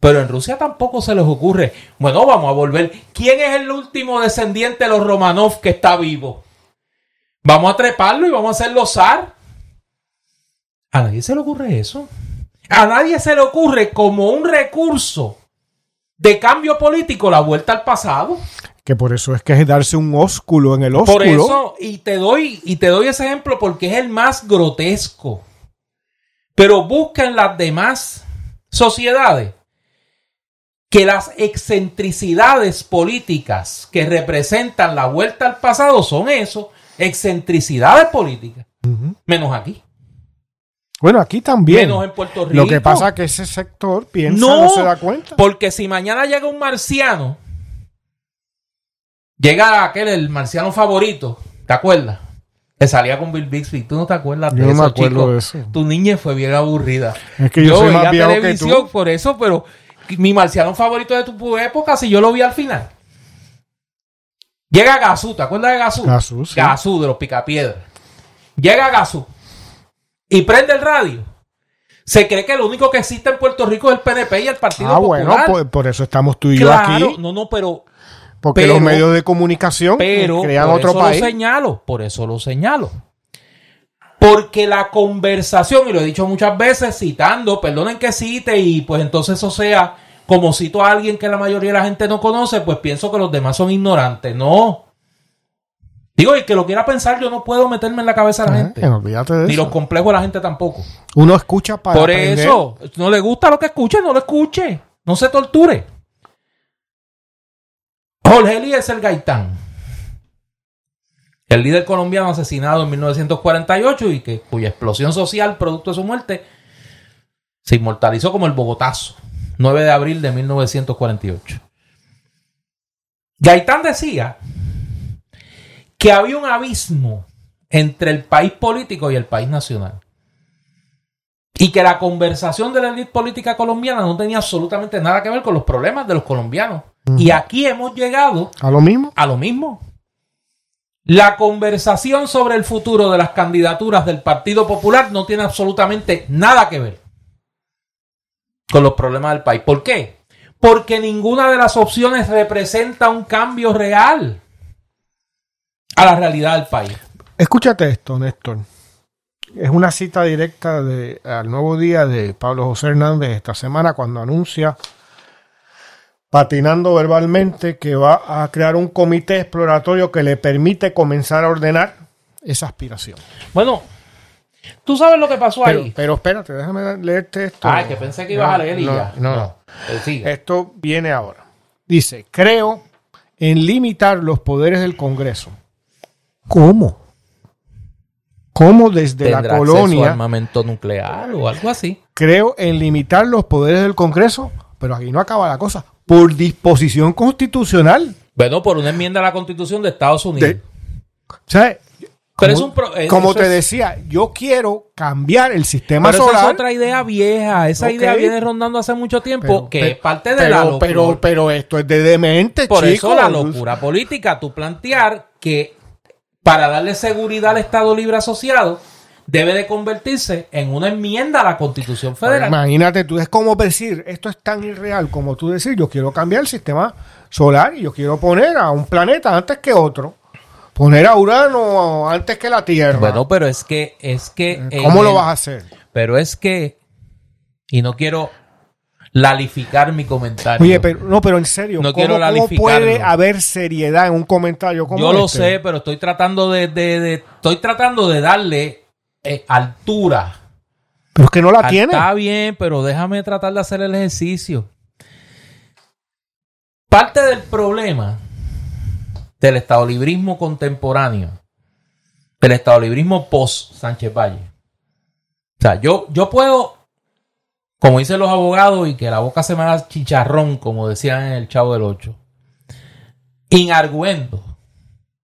Pero en Rusia tampoco se les ocurre, bueno, vamos a volver. ¿Quién es el último descendiente de los Romanov que está vivo? Vamos a treparlo y vamos a hacerlo zar. A nadie se le ocurre eso. A nadie se le ocurre como un recurso de cambio político la vuelta al pasado. Que por eso es que es darse un ósculo en el ósculo. Por eso, y te doy, y te doy ese ejemplo porque es el más grotesco. Pero busca en las demás sociedades que las excentricidades políticas que representan la vuelta al pasado son eso, excentricidades políticas. Menos aquí. Bueno, aquí también. Menos en Puerto Rico. Lo que pasa es que ese sector piensa, no, no se da cuenta. Porque si mañana llega un marciano, llega aquel, el marciano favorito, ¿te acuerdas? Que salía con Bill Bixby. ¿Tú no te acuerdas de yo eso, no me acuerdo de eso. Tu niña fue bien aburrida. Es que yo, soy más viejo televisión que tú. por eso, pero mi marciano favorito de tu época, si yo lo vi al final. Llega Gazú, ¿te acuerdas de Gazú? Gazú, sí. Gazú de los picapiedras. Llega Gazú y prende el radio. Se cree que lo único que existe en Puerto Rico es el PNP y el Partido ah, Popular. bueno, pues por eso estamos tú y yo aquí. No, no, pero. Porque pero, los medios de comunicación pero, crean por otro eso país. Lo señalo, por eso lo señalo. Porque la conversación, y lo he dicho muchas veces, citando, perdonen que cite, y pues entonces eso sea como cito a alguien que la mayoría de la gente no conoce, pues pienso que los demás son ignorantes. No. Digo, y que lo quiera pensar, yo no puedo meterme en la cabeza de la gente. Eh, olvídate de Ni eso. los complejos de la gente tampoco. Uno escucha para Por aprender. eso, no le gusta lo que escuche, no lo escuche. No se torture. Jorge Eliezer Gaitán. El líder colombiano asesinado en 1948 y que, cuya explosión social, producto de su muerte, se inmortalizó como el Bogotazo. 9 de abril de 1948. Gaitán decía que había un abismo entre el país político y el país nacional. Y que la conversación de la élite política colombiana no tenía absolutamente nada que ver con los problemas de los colombianos. Uh -huh. Y aquí hemos llegado a lo mismo. A lo mismo. La conversación sobre el futuro de las candidaturas del Partido Popular no tiene absolutamente nada que ver con los problemas del país. ¿Por qué? Porque ninguna de las opciones representa un cambio real a la realidad del país. Escúchate esto, Néstor. Es una cita directa de, al nuevo día de Pablo José Hernández esta semana cuando anuncia, patinando verbalmente, que va a crear un comité exploratorio que le permite comenzar a ordenar esa aspiración. Bueno, tú sabes lo que pasó Pero, ahí. pero espérate, déjame leerte esto. Ah, que pensé que ibas a leer y no, ya. No, no. Eh, sigue. Esto viene ahora. Dice, creo en limitar los poderes del Congreso. ¿Cómo? ¿Cómo desde la ¿Tendrá acceso a colonia armamento nuclear o algo así? creo en limitar los poderes del Congreso? Pero aquí no acaba la cosa. Por disposición constitucional. Bueno, por una enmienda a la Constitución de Estados Unidos. De- Pero como, es un pro- eh, como te es- decía, yo quiero cambiar el sistema Pero esa solar. es otra idea vieja. Esa idea viene rondando hace mucho tiempo, pero- que pero- es parte de pero, la locura. Pero, pero esto es de demente, Por chico. eso la locura política, tú plantear que para darle seguridad al Estado Libre Asociado debe de convertirse en una enmienda a la Constitución Federal. imagínate, tú es como decir, esto es tan irreal como tú decir, yo quiero cambiar el sistema solar y yo quiero poner a un planeta antes que otro. Poner a Urano antes que la Tierra. Bueno, pero es que, es que. ¿Cómo lo el- vas a hacer? Pero es que, y no quiero lalificar mi comentario. Oye, pero no, pero en serio, No ¿cómo, quiero cómo lalificarlo. puede haber seriedad en un comentario como Yo lo este? sé, pero estoy tratando de, de- de- estoy tratando de darle eh, altura. Pero es que no la Ah, tiene. Está bien, pero déjame tratar de hacer el ejercicio. Parte del problema del estadolibrismo contemporáneo, del estadolibrismo post Sánchez Valle. O sea, yo, yo puedo, como dicen los abogados, y que la boca se me da chicharrón, como decían en el Chavo del 8, inarguendo.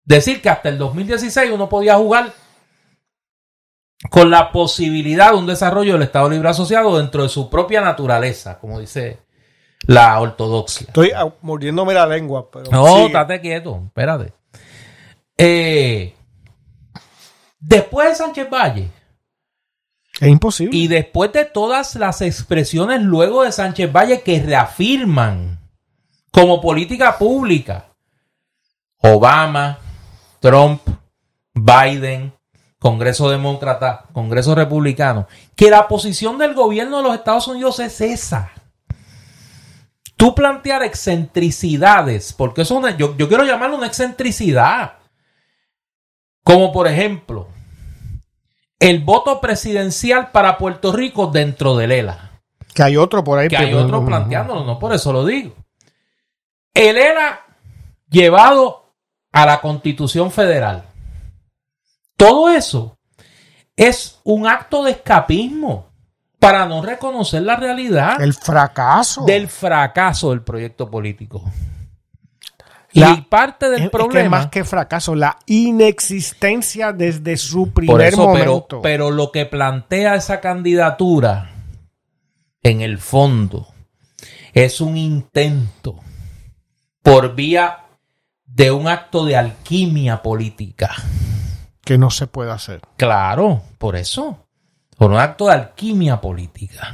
Decir que hasta el 2016 uno podía jugar con la posibilidad de un desarrollo del Estado Libre Asociado dentro de su propia naturaleza, como dice la ortodoxia. Estoy mordiéndome la lengua, pero No, estate quieto, espérate. Eh, después de Sánchez Valle es imposible. y después de todas las expresiones luego de Sánchez Valle que reafirman como política pública Obama, Trump, Biden, Congreso Demócrata, Congreso Republicano, que la posición del gobierno de los Estados Unidos es esa. Tú plantear excentricidades, porque eso es una, yo, yo quiero llamarlo una excentricidad. Como por ejemplo, el voto presidencial para Puerto Rico dentro del ELA. que hay otro por ahí. Que hay otro planteándolo, no por eso lo digo. El ELA llevado a la Constitución Federal. Todo eso es un acto de escapismo para no reconocer la realidad El fracaso. del fracaso del proyecto político. La- y parte del Es- es que problema. más que fracaso, la inexistencia desde su primer eso, pero, momento. pero lo que plantea esa candidatura, en el fondo, es un intento por vía de un acto de alquimia política. que no se puede hacer. Claro, por eso. Por un acto de alquimia política.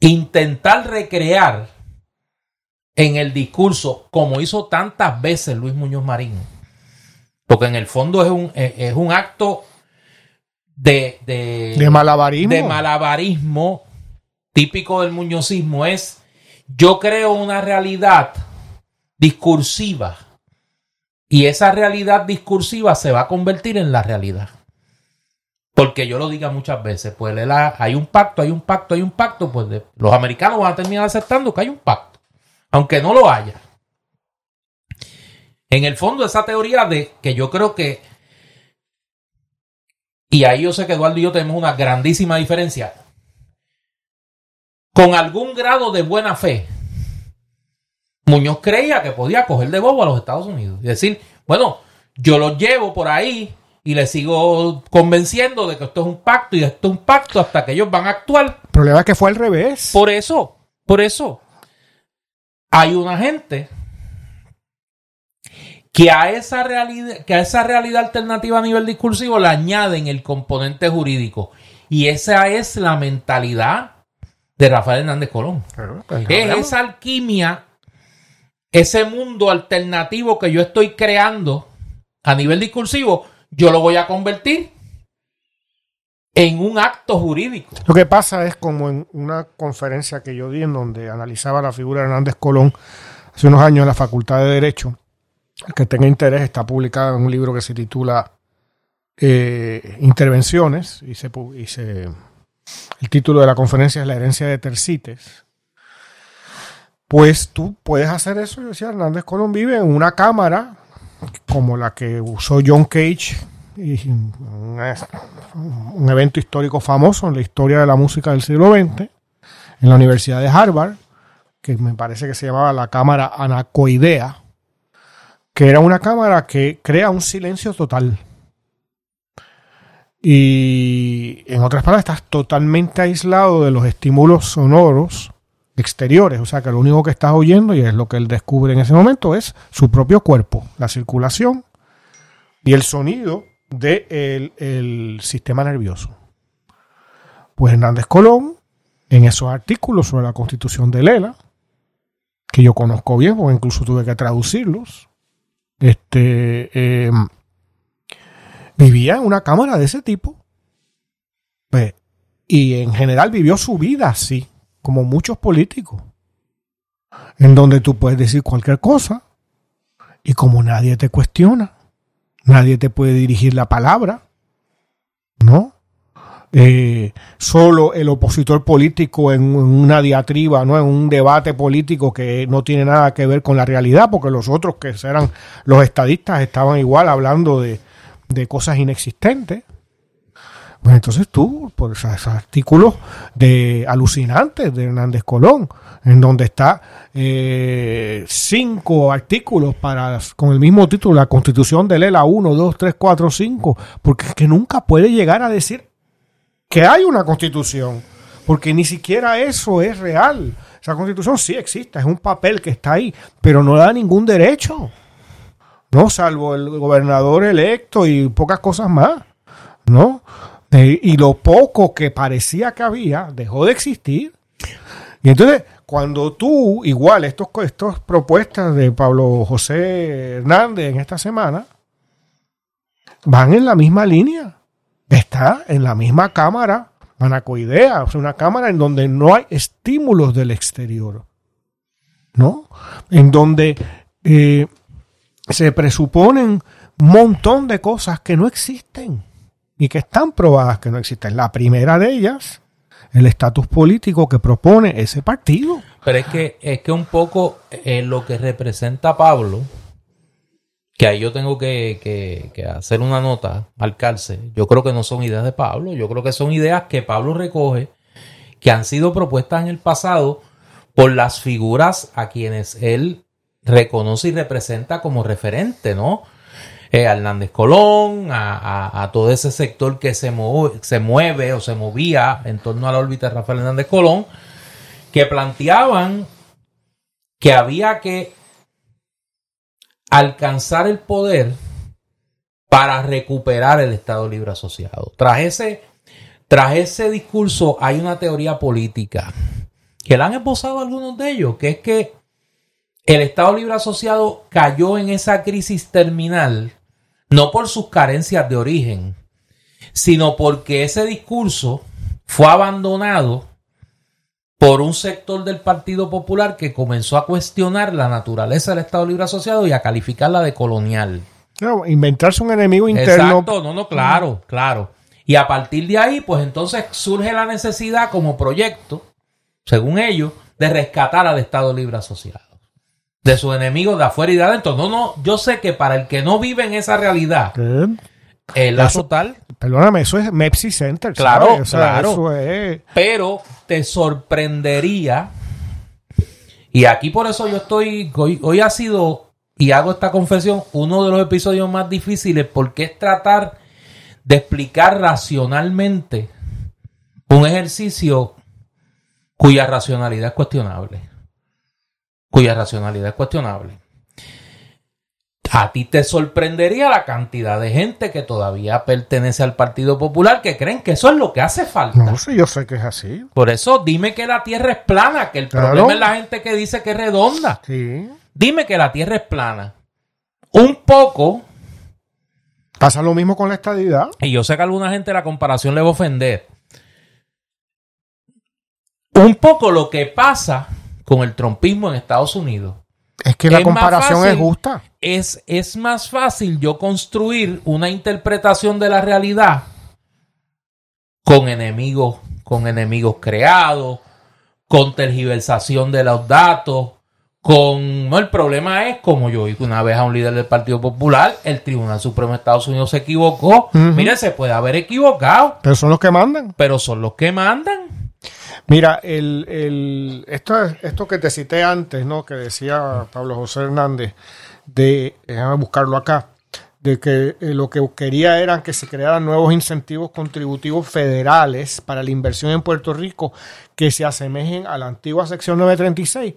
Intentar recrear en el discurso, como hizo tantas veces Luis Muñoz Marín, porque en el fondo es un, es es un acto de, de, De malabarismo. de malabarismo típico del muñozismo, es yo creo una realidad discursiva y esa realidad discursiva se va a convertir en la realidad. Porque yo lo diga muchas veces, pues hay un pacto, hay un pacto, hay un pacto, pues los americanos van a terminar aceptando que hay un pacto, aunque no lo haya. En el fondo, esa teoría de que yo creo que, y ahí yo sé que Eduardo y yo tenemos una grandísima diferencia, con algún grado de buena fe, Muñoz creía que podía coger de bobo a los Estados Unidos y decir, bueno, yo los llevo por ahí y les sigo convenciendo de que esto es un pacto y esto es un pacto hasta que ellos van a actuar. El problema es que fue al revés. Por eso, por eso, hay una gente que a esa realidad, que a esa realidad alternativa a nivel discursivo le añaden el componente jurídico. Y esa es la mentalidad de Rafael Hernández Colón. Pues, Es esa alquimia, ese mundo alternativo que yo estoy creando a nivel discursivo, yo lo voy a convertir en un acto jurídico. Lo que pasa es como en una conferencia que yo di en donde analizaba la figura de Hernández Colón hace unos años en la Facultad de Derecho. El que tenga interés está publicado en un libro que se titula eh, Intervenciones y se, y se, el título de la conferencia es La herencia de Tercites. Pues tú puedes hacer eso. Yo decía, Hernández Colón vive en una cámara como la que usó John Cage un, evento histórico famoso en la historia de la música del siglo XX, en la Universidad de Harvard, que me parece que se llamaba la cámara anacoidea, que era una cámara que crea un silencio total. Y en otras palabras, estás totalmente aislado de los estímulos sonoros exteriores, o sea que lo único que estás oyendo, y es lo que él descubre en ese momento, es su propio cuerpo, la circulación y el sonido del el sistema nervioso. Pues Hernández Colón, en esos artículos sobre la constitución de Lela, que yo conozco bien, porque incluso tuve que traducirlos, este, em, vivía en una cámara de ese tipo. Pues, y en general vivió su vida así, como muchos políticos, en donde tú puedes decir cualquier cosa y como nadie te cuestiona Nadie te puede dirigir la palabra, ¿no? Eh, solo el opositor político en una diatriba, ¿no? En un debate político que no tiene nada que ver con la realidad, porque los otros que eran los estadistas estaban igual hablando de, de cosas inexistentes. Pues entonces tú, por esos artículos de alucinantes de Hernández Colón, en donde está eh, cinco artículos para con el mismo título, la Constitución de Lela 1, 2, 3, 4, 5, porque es que nunca puede llegar a decir que hay una constitución, porque ni siquiera eso es real. Esa constitución sí existe, es un papel que está ahí, pero no da ningún derecho, ¿no? Salvo el gobernador electo y pocas cosas más, ¿no? Y lo poco que parecía que había dejó de existir. Y entonces, cuando tú, igual, estos, estas propuestas de Pablo José Hernández en esta semana, van en la misma línea. Está en la misma cámara manacoidea, o una cámara en donde no hay estímulos del exterior, ¿no? En donde eh, se presuponen un montón de cosas que no existen y que están probadas que no existen. La primera de ellas, el estatus político que propone ese partido. Pero es que, es que un poco en lo que representa Pablo, que ahí yo tengo que, que, hacer una nota cárcel, yo creo que no son ideas de Pablo, yo creo que son ideas que Pablo recoge, que han sido propuestas en el pasado por las figuras a quienes él reconoce y representa como referente, ¿no? Eh, a Hernández Colón, a, todo ese sector que se, mueve o se movía en torno a la órbita de Rafael Hernández Colón, que planteaban que había que alcanzar el poder para recuperar el Estado Libre Asociado. Tras ese, tras ese discurso hay una teoría política que la han esbozado algunos de ellos, que es que el Estado Libre Asociado cayó en esa crisis terminal no por sus carencias de origen, sino porque ese discurso fue abandonado por un sector del Partido Popular que comenzó a cuestionar la naturaleza del Estado Libre Asociado y a calificarla de colonial. No, inventarse un enemigo interno. Exacto, no, no, claro, claro. Y a partir de ahí, pues entonces surge la necesidad como proyecto, según ellos, de rescatar al Estado Libre Asociado de sus enemigos de afuera y de adentro. No, no, yo sé que para el que no vive en esa realidad, el lazo tal. Perdóname, eso es Mepsi Center. Claro, claro. Pero te sorprendería. Y aquí por eso yo estoy. Hoy, hoy ha sido, y hago esta confesión, uno de los episodios más difíciles porque es tratar de explicar racionalmente un ejercicio cuya racionalidad es cuestionable cuya racionalidad es cuestionable. A ti te sorprendería la cantidad de gente que todavía pertenece al Partido Popular que creen que eso es lo que hace falta. No, sí, yo sé que es así. Por eso dime que la Tierra es plana, que el problema es la gente que dice que es redonda. Sí. Dime que la Tierra es plana. Un poco, Pasa lo mismo con la estadidad. Y yo sé que a alguna gente la comparación le va a ofender. Un poco lo que pasa con el trompismo en Estados Unidos. Es que la comparación es justa. Es, es más fácil yo construir una interpretación de la realidad con enemigos, con enemigos creados, con tergiversación de los datos, con no, el problema es como yo vi una vez a un líder del Partido Popular, el Tribunal Supremo de Estados Unidos se equivocó. Mire, se puede haber equivocado. Pero son los que mandan. Pero son los que mandan. Mira, el, el, esto, esto que te cité antes, ¿no? Que decía Pablo José Hernández, de, déjame buscarlo acá, de que eh, lo que quería era que se crearan nuevos incentivos contributivos federales para la inversión en Puerto Rico que se asemejen a la antigua sección 936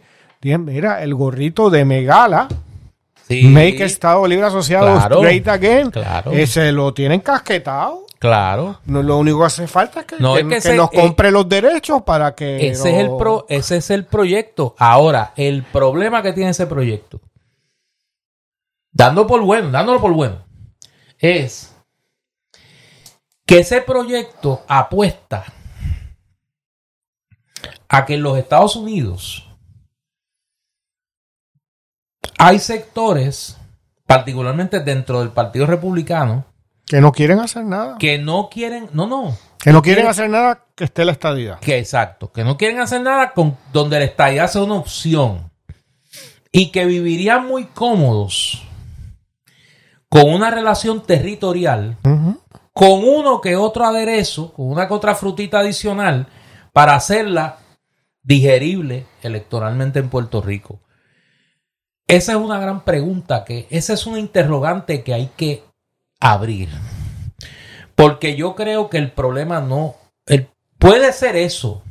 mira, el gorrito de Megala. Make Estado Libre Asociado Great Again. Claro. Ese lo tienen casquetado. Claro. No, lo único que hace falta es que, nos compre los derechos para que. Ese, es el pro, ese es el proyecto. Ahora, el problema que tiene ese proyecto, dando por bueno, dándolo por bueno, es que ese proyecto apuesta a que en los Estados Unidos hay sectores, particularmente dentro del Partido Republicano, que no quieren hacer nada. Que no quieren, no, no. Que no quieren, hacer nada que esté la estadía. Que exacto, que no quieren hacer nada con donde la estadía sea una opción. Y que vivirían muy cómodos con una relación territorial, con uno que otro aderezo, con una que otra frutita adicional, para hacerla digerible electoralmente en Puerto Rico. Esa es una gran pregunta, que esa es una interrogante que hay que abrir. Porque yo creo que el problema no, puede ser eso,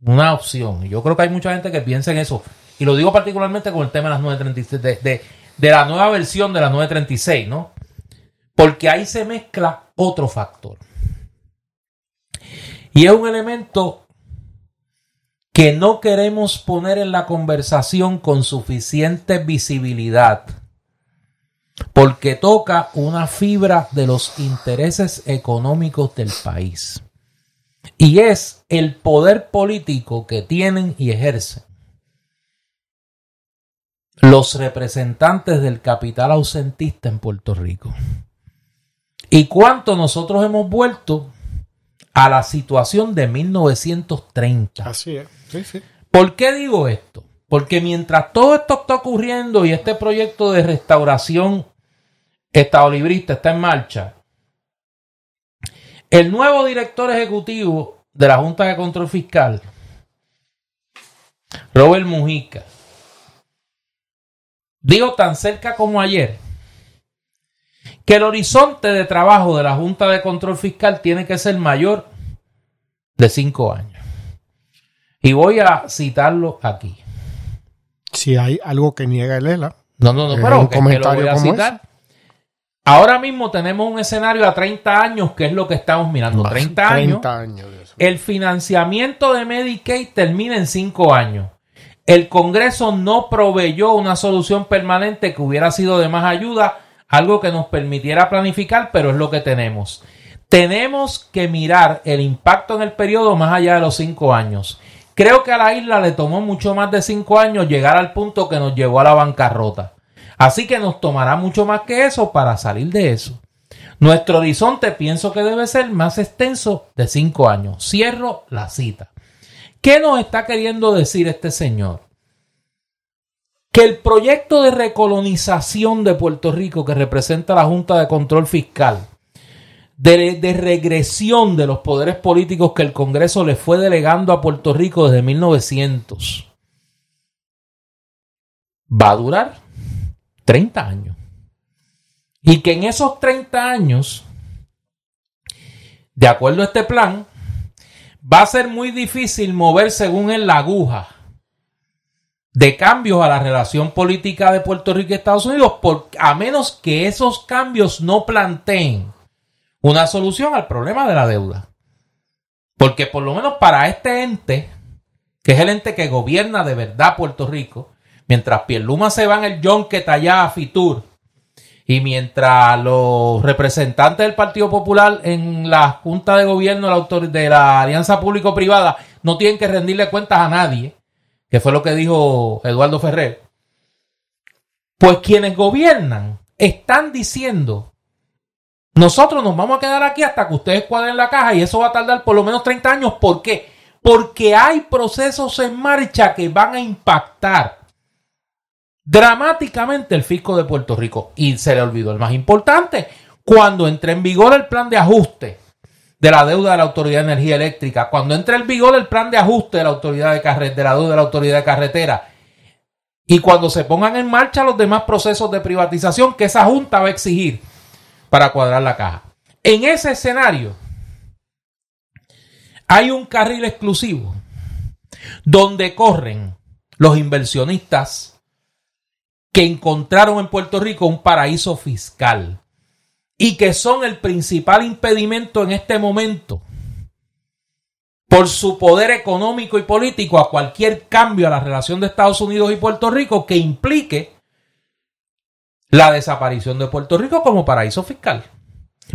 una opción. Yo creo que hay mucha gente que piensa en eso. Y lo digo particularmente con el tema de las 936, de, de la nueva versión de las 936, ¿no? Porque ahí se mezcla otro factor. Y es un elemento que no queremos poner en la conversación con suficiente visibilidad, porque toca una fibra de los intereses económicos del país. Y es el poder político que tienen y ejercen los representantes del capital ausentista en Puerto Rico. Y cuánto nosotros hemos vuelto a la situación de 1930. Así es. ¿Por qué digo esto? Porque mientras todo esto está ocurriendo y este proyecto de restauración estadolibrista está en marcha, el nuevo director ejecutivo de la Junta de Control Fiscal, Robert Mujica, dijo tan cerca como ayer que el horizonte de trabajo de la Junta de Control Fiscal tiene que ser mayor de cinco años. Y voy a citarlo aquí. Si hay algo que niega el ELA. No, no, no, pero un comentario lo voy a citar. Ahora mismo tenemos un escenario a 30 años, que es lo que estamos mirando. 30 años. 30 años el financiamiento de Medicaid termina en 5 años. El Congreso no proveyó una solución permanente que hubiera sido de más ayuda, algo que nos permitiera planificar, pero es lo que tenemos. Tenemos que mirar el impacto en el periodo más allá de los 5 años. Creo que a la isla le tomó mucho más de cinco años llegar al punto que nos llevó a la bancarrota. Así que nos tomará mucho más que eso para salir de eso. Nuestro horizonte pienso que debe ser más extenso de cinco años. Cierro la cita. ¿Qué nos está queriendo decir este señor? Que el proyecto de recolonización de Puerto Rico que representa la Junta de Control Fiscal de, regresión de los poderes políticos que el Congreso le fue delegando a Puerto Rico desde 1900. Va a durar 30 años. Y que en esos 30 años, de acuerdo a este plan, va a ser muy difícil mover según en la aguja de cambios a la relación política de Puerto Rico y Estados Unidos, por, a menos que esos cambios no planteen una solución al problema de la deuda. Porque por lo menos para este ente, que es el ente que gobierna de verdad Puerto Rico, mientras Pierluma se va en el John que allá a Fitur Y mientras los representantes del Partido Popular en la Junta de Gobierno de la Alianza Público-Privada no tienen que rendirle cuentas a nadie, que fue lo que dijo Eduardo Ferrer, pues quienes gobiernan están diciendo, nosotros nos vamos a quedar aquí hasta que ustedes cuadren la caja y eso va a tardar por lo menos 30 años. ¿Por qué? Porque hay procesos en marcha que van a impactar dramáticamente el fisco de Puerto Rico. Y se le olvidó el más importante, cuando entre en vigor el plan de ajuste de la deuda de la Autoridad de Energía Eléctrica, cuando entre en vigor el plan de ajuste de la Autoridad de, Carretera, de la deuda de la Autoridad de Carretera, y cuando se pongan en marcha los demás procesos de privatización que esa Junta va a exigir para cuadrar la caja. En ese escenario, hay un carril exclusivo donde corren los inversionistas que encontraron en Puerto Rico un paraíso fiscal y que son el principal impedimento en este momento por su poder económico y político a cualquier cambio a la relación de Estados Unidos y Puerto Rico que implique la desaparición de Puerto Rico como paraíso fiscal.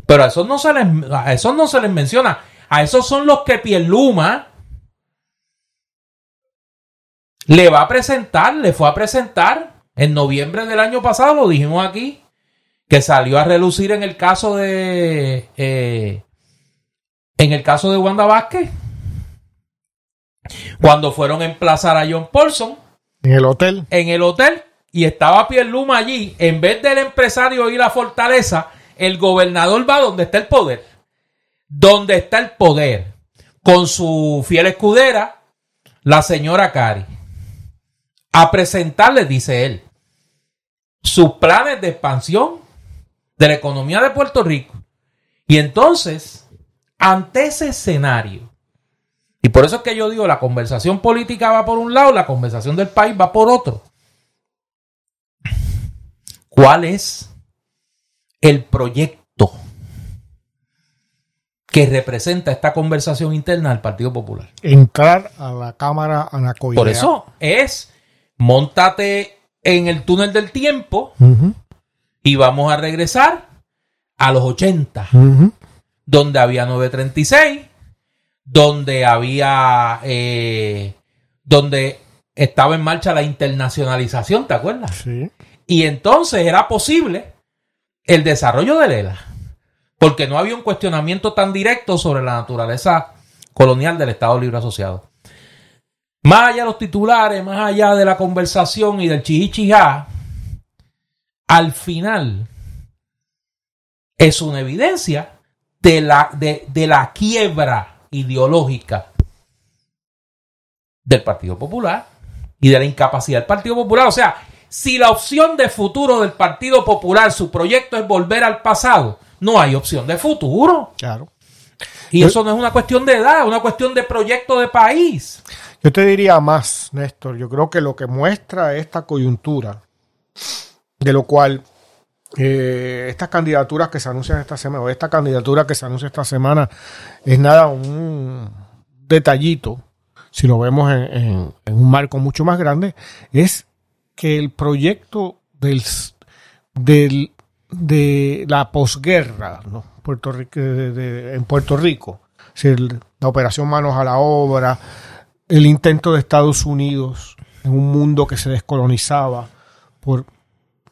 Pero a eso no se les, a eso no se les menciona. A esos son los que Pierluma le va a presentar, le fue a presentar en noviembre del año pasado lo dijimos aquí, que salió a relucir en el caso de. Eh, en el caso de Wanda Vázquez. Cuando fueron a emplazar a John Paulson. En el hotel. En el hotel. Y estaba Luma allí. En vez del empresario ir a Fortaleza, el gobernador va donde está el poder. Donde está el poder. Con su fiel escudera, la señora Cari. A presentarle, dice él, sus planes de expansión de la economía de Puerto Rico. Y entonces, ante ese escenario, y por eso es que yo digo, la conversación política va por un lado, la conversación del país va por otro. ¿Cuál es el proyecto que representa esta conversación interna del Partido Popular? Entrar a la Cámara Anacoidea. Por eso es, montate en el túnel del tiempo y vamos a regresar a los 80, donde había 936, donde había, eh, donde estaba en marcha la internacionalización, ¿te acuerdas? Sí. Y entonces era posible el desarrollo de Lela, porque no había un cuestionamiento tan directo sobre la naturaleza colonial del Estado Libre Asociado. Más allá de los titulares, más allá de la conversación y del chihichijá, al final es una evidencia de la, de, la quiebra ideológica del Partido Popular y de la incapacidad del Partido Popular. O sea, si la opción de futuro del Partido Popular, su proyecto es volver al pasado, no hay opción de futuro. Claro. Y eso no es una cuestión de edad, es una cuestión de proyecto de país. Yo te diría más, Néstor. Yo creo que lo que muestra esta coyuntura, de lo cual eh, estas candidaturas que se anuncian esta semana, o esta candidatura que se anuncia esta semana, es nada un detallito, si lo vemos en, un marco mucho más grande, es que el proyecto del, de la posguerra ¿no? Puerto Rico, en Puerto Rico, la operación Manos a la Obra, el intento de Estados Unidos en un mundo que se descolonizaba por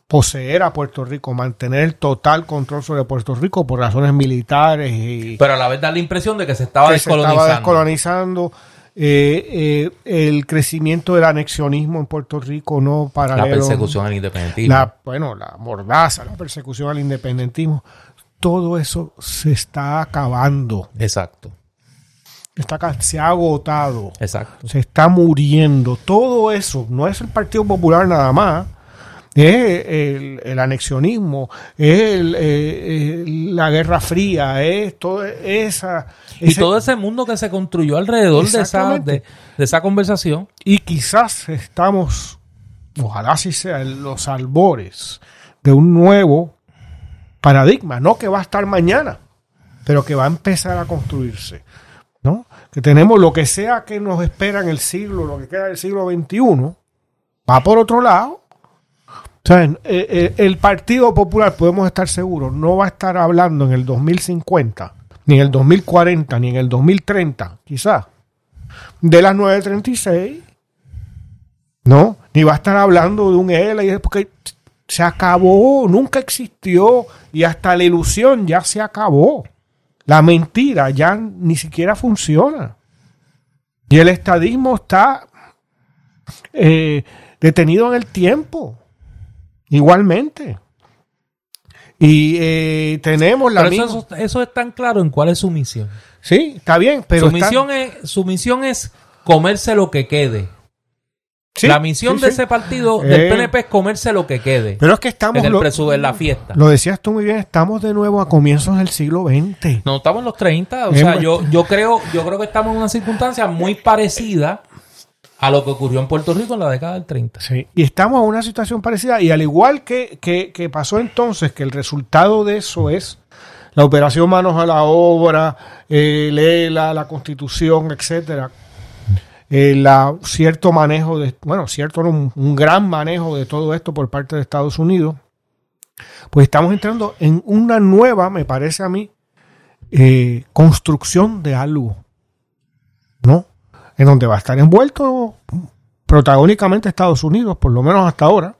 poseer a Puerto Rico, mantener el total control sobre Puerto Rico por razones militares. Y Pero a la vez da la impresión de que se estaba descolonizando. Se estaba descolonizando. Eh, eh, el crecimiento del anexionismo en Puerto Rico, no para La persecución al independentismo. La, bueno, la mordaza, la persecución al independentismo. Todo eso se está acabando. Exacto está, se ha agotado. Exacto. Se está muriendo. Todo eso no es el Partido Popular nada más. Es el, anexionismo, es eh, la Guerra Fría, es toda esa... Y todo ese mundo que se construyó alrededor de esa, de, esa conversación. Y quizás estamos, ojalá si sea, en los albores de un nuevo paradigma, no que va a estar mañana, pero que va a empezar a construirse. Que tenemos lo que sea que nos espera en el siglo, lo que queda del siglo XXI, va por otro lado, ¿Saben? Eh, eh, el Partido Popular, podemos estar seguros, no va a estar hablando en el 2050, ni en el 2040, ni en el 2030, quizás, de las 936. No, ni va a esestar hablando de un L, porque se acabó, nunca existió, y hasta la ilusión ya se acabó. La mentira ya ni siquiera funciona. Y el estadismo está eh, detenido en el tiempo. Igualmente. Y eh, tenemos la misma... eso, eso, es tan claro en cuál es su misión. Sí, está bien, pero... Su, misión, es, su misión es comerse lo que quede. La misión de ese partido del PNP eh, es comerse lo que quede. Pero es que estamos en, el en la fiesta. Lo decías tú muy bien, estamos de nuevo a comienzos del siglo XX. No, estamos en los 30. O sea, yo, yo, creo, yo creo que estamos en una circunstancia muy parecida a lo que ocurrió en Puerto Rico en la década del 30. Sí, y estamos en una situación parecida. Y al igual que, que, pasó entonces, que el resultado de eso es la operación manos a la obra, eh, Lela, la constitución, etcétera, eh, la, cierto manejo de, bueno, cierto, un, un, gran manejo de todo esto por parte de Estados Unidos, pues estamos entrando en una nueva, me parece a mí, eh, construcción de algo, ¿no? en donde va a estar envuelto protagónicamente Estados Unidos, por lo menos hasta ahora,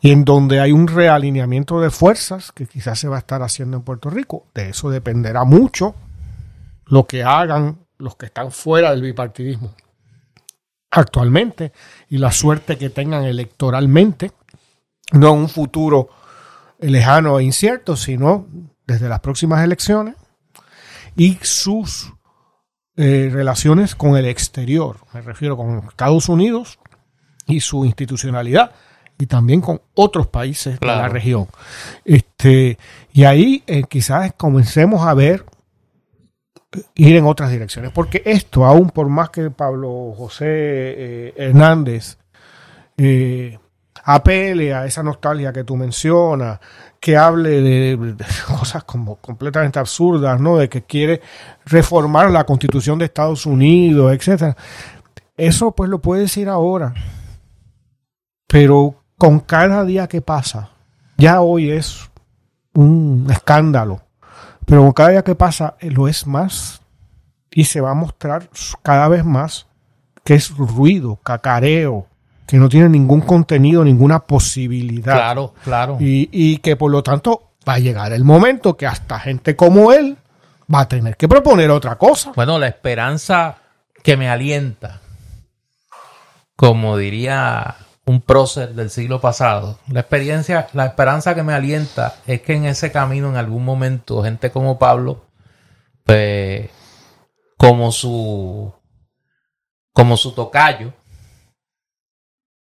y en donde hay un realineamiento de fuerzas que quizás se va a estar haciendo en Puerto Rico. De eso dependerá mucho lo que hagan los que están fuera del bipartidismo actualmente y la suerte que tengan electoralmente, no en un futuro lejano e incierto, sino desde las próximas elecciones y sus eh, relaciones con el exterior, me refiero con Estados Unidos y su institucionalidad y también con otros países de la región. Este, y ahí eh, quizás comencemos a ver ir en otras direcciones, porque esto, aún por más que Pablo José Hernández apele a esa nostalgia que tú mencionas, que hable de, cosas como completamente absurdas, ¿no? De que quiere reformar la constitución de Estados Unidos, etcétera. Eso pues lo puede decir ahora. Pero con cada día que pasa, ya hoy es un escándalo. Pero cada día que pasa eh, lo es más y se va a mostrar cada vez más que es ruido, cacareo, que no tiene ningún contenido, ninguna posibilidad. Claro, claro. Y, que por lo tanto va a llegar el momento que hasta gente como él va a tener que proponer otra cosa. Bueno, la esperanza que me alienta, como diría un prócer del siglo pasado, la experiencia, la esperanza que me alienta es que en ese camino en algún momento gente como Pablo, pues, como su, como su tocayo,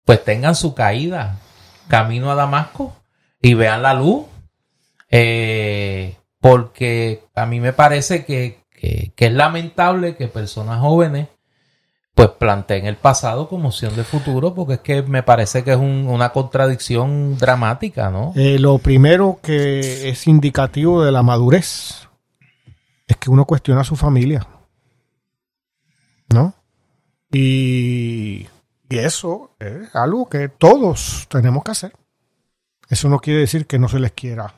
pues tengan su caída camino a Damasco y vean la luz. Eh, porque a mí me parece que, es lamentable que personas jóvenes pues planteen el pasado como opción de futuro, porque es que me parece que es una contradicción dramática, ¿no? Eh, lo primero que es indicativo de la madurez es que uno cuestiona a su familia, ¿no? Y y eso es algo que todos tenemos que hacer. Eso no quiere decir que no se les quiera,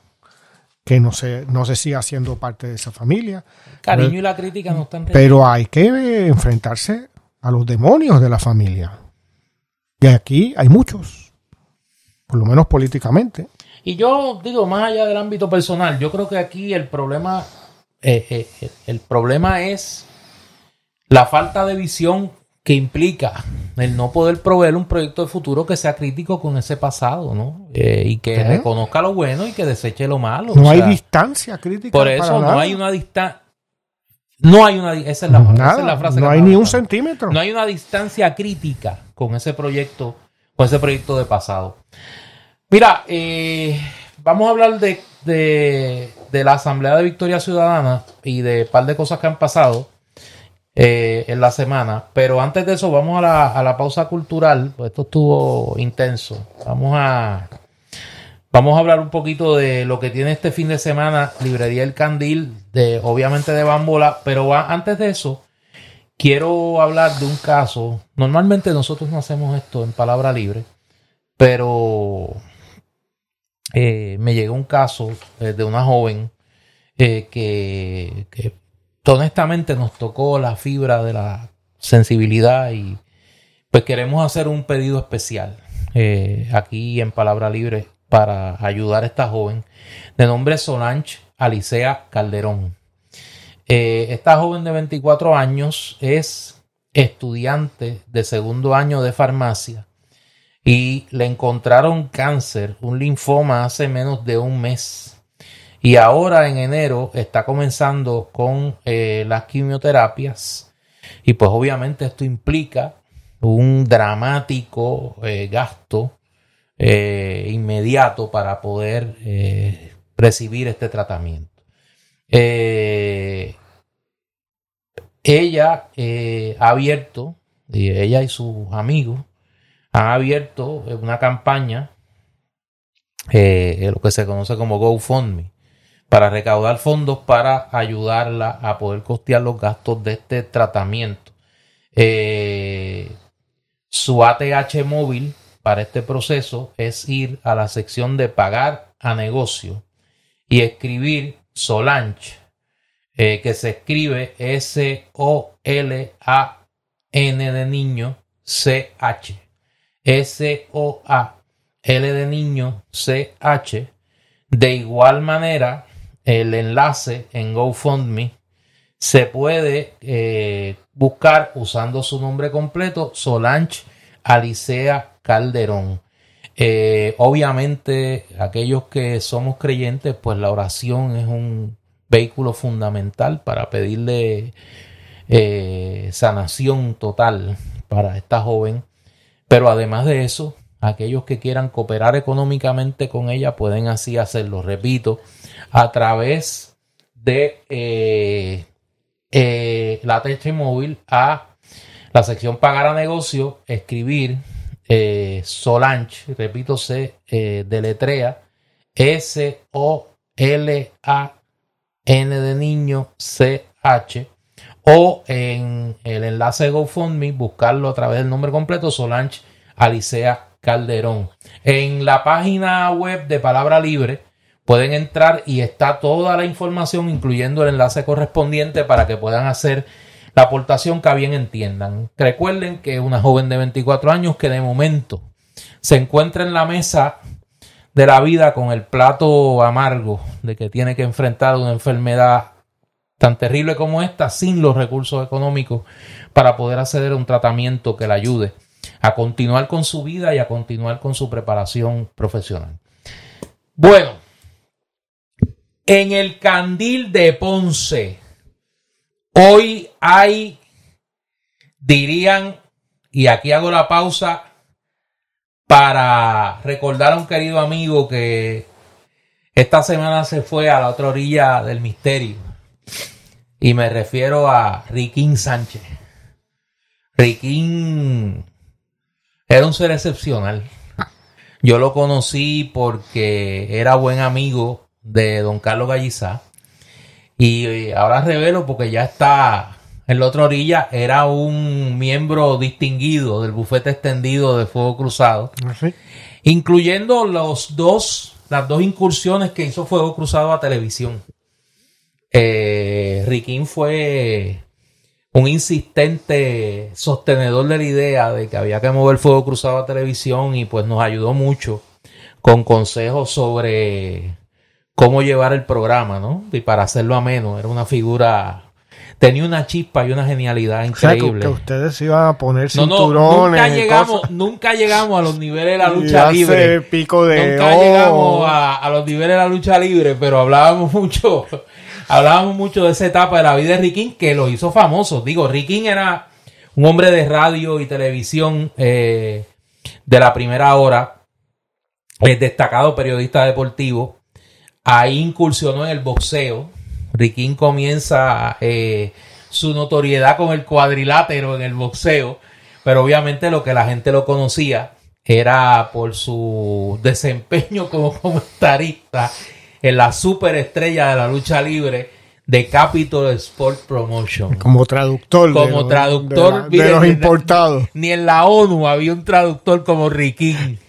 que no se, no se siga siendo parte de esa familia. Cariño y la crítica no están. Pero hay que enfrentarse a los demonios de la familia. Y aquí hay muchos, por lo menos políticamente. Y yo digo, más allá del ámbito personal, yo creo que aquí el problema, eh, eh, el problema es la falta de visión que implica el no poder proveer un proyecto de futuro que sea crítico con ese pasado, ¿no? Eh, y que reconozca lo bueno y que deseche lo malo. No hay distancia crítica. Por eso no hay una distancia. No hay una. Esa es la, frase. No hay ni un centímetro. No hay una distancia crítica con ese proyecto, con ese proyecto de pasado. Mira, eh, vamos a hablar de, de, de la Asamblea de Victoria Ciudadana y de un par de cosas que han pasado. Eh, en la semana. Pero antes de eso, vamos a la, a la pausa cultural. Pues esto estuvo intenso. Vamos a, vamos a hablar un poquito de lo que tiene este fin de semana Librería El Candil, de, obviamente de Bambola. Pero antes de eso, quiero hablar de un caso. Normalmente nosotros no hacemos esto en palabra libre. pero eh, me llegó un caso eh, de una joven eh, que, que honestamente nos tocó la fibra de la sensibilidad y pues queremos hacer un pedido especial aquí en Palabra Libre para ayudar a esta joven de nombre Solange Alicea Calderón. esta joven de 24 años es estudiante de segundo año de farmacia y le encontraron cáncer, un linfoma hace menos de un mes. Y ahora en enero está comenzando con eh, las quimioterapias. Y pues obviamente esto implica un dramático eh, gasto eh, inmediato para poder recibir este tratamiento. ella ha abierto, ella y sus amigos, han abierto una campaña, eh, lo que se conoce como GoFundMe, para recaudar fondos para ayudarla a poder costear los gastos de este tratamiento. Eh, su ATH móvil para este proceso es ir a la sección de pagar a negocio y escribir Solange, eh, que se escribe S-O-L-A-N de niño C-H. S-O-A, L de niño, C-H. De igual manera, el enlace en GoFundMe se puede eh, buscar usando su nombre completo, Solange Alicea Calderón. Eh, obviamente, aquellos que somos creyentes, pues la oración es un vehículo fundamental para pedirle eh, sanación total para esta joven pero además de eso, aquellos que quieran cooperar económicamente con ella pueden así hacerlo, repito, a través de eh, la TH a la sección pagar a negocio, escribir eh, Solange, repito, se deletrea S-O-L-A-N de niño C-H o en el enlace de GoFundMe buscarlo a través del nombre completo Solange Alicea Calderón. En la página web de Palabra Libre pueden entrar y está toda la información, incluyendo el enlace correspondiente para que puedan hacer la aportación que bien entiendan. Recuerden que una joven de 24 años que de momento se encuentra en la mesa de la vida con el plato amargo de que tiene que enfrentar una enfermedad tan terrible como esta sin los recursos económicos para poder acceder a un tratamiento que le ayude a continuar con su vida y a continuar con su preparación profesional. Bueno, en el candil de Ponce, hoy hay, dirían, y aquí hago la pausa para recordar a un querido amigo que esta semana se fue a la otra orilla del misterio y me refiero a Riquín Sánchez. Riquín era un ser excepcional. Yo lo conocí porque era buen amigo de don Carlos Gallizá. Y eh, ahora revelo porque ya está en la otra orilla. Era un miembro distinguido del bufete extendido de Fuego Cruzado. Ah, incluyendo los dos, las dos incursiones que hizo Fuego Cruzado a televisión. Eh, Riquín fue un insistente sostenedor de la idea de que había que mover fuego cruzado a televisión y pues nos ayudó mucho con consejos sobre cómo llevar el programa, ¿no? Y para hacerlo ameno, era una figura tenía una chispa y una genialidad increíble. O que, ustedes iban a poner cinturones. nunca, llegamos, nunca llegamos a los niveles de la lucha libre. Pico de nunca llegamos a, a, los niveles de la lucha libre, pero hablábamos mucho hablábamos mucho de esa etapa de la vida de Riquín que lo hizo famoso. Digo, Riquín era un hombre de radio y televisión eh, de la primera hora, es destacado periodista deportivo. Ahí incursionó en el boxeo. Riquín comienza eh, su notoriedad con el cuadrilátero en el boxeo, pero obviamente lo que la gente lo conocía era por su desempeño como comentarista en la superestrella de la lucha libre de Capitol Sport Promotion. Como traductor. Como traductor de, los importados. Ni en la ONU había un traductor como Riquín.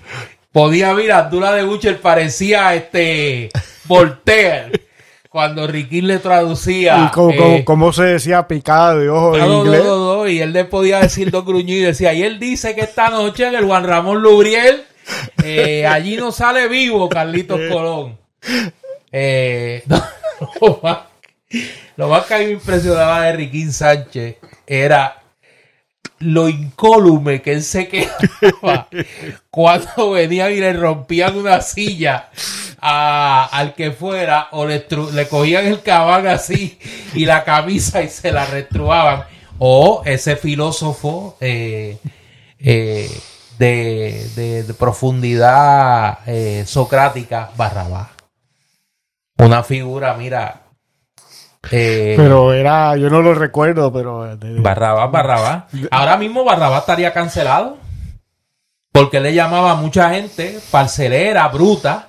podía ver Abdullah de Butcher parecía este Voltaire cuando Riquín le traducía. ¿Y cómo, eh, cómo- cómo se decía picada de ojo en inglés? no, no, y él le podía decir dos gruñidos y decía, y él dice que esta noche en el Juan Ramón Lubriel, eh, allí no sale vivo Carlitos Colón. Eh, no, lo, más, lo más que a mí me impresionaba de Riquín Sánchez era lo incólume que él se quedaba cuando venían y le rompían una silla a- al que fuera o le, le cogían el cabán así y la camisa y se la restruaban. O ese filósofo eh, eh, de, de- de profundidad eh, socrática, Barrabás. Una figura, mira. Eh, Pero era, yo no lo recuerdo, pero... de- de- Barrabás, Barrabás. Ahora mismo Barrabás estaría cancelado. Porque le llamaba a mucha gente parcelera, bruta.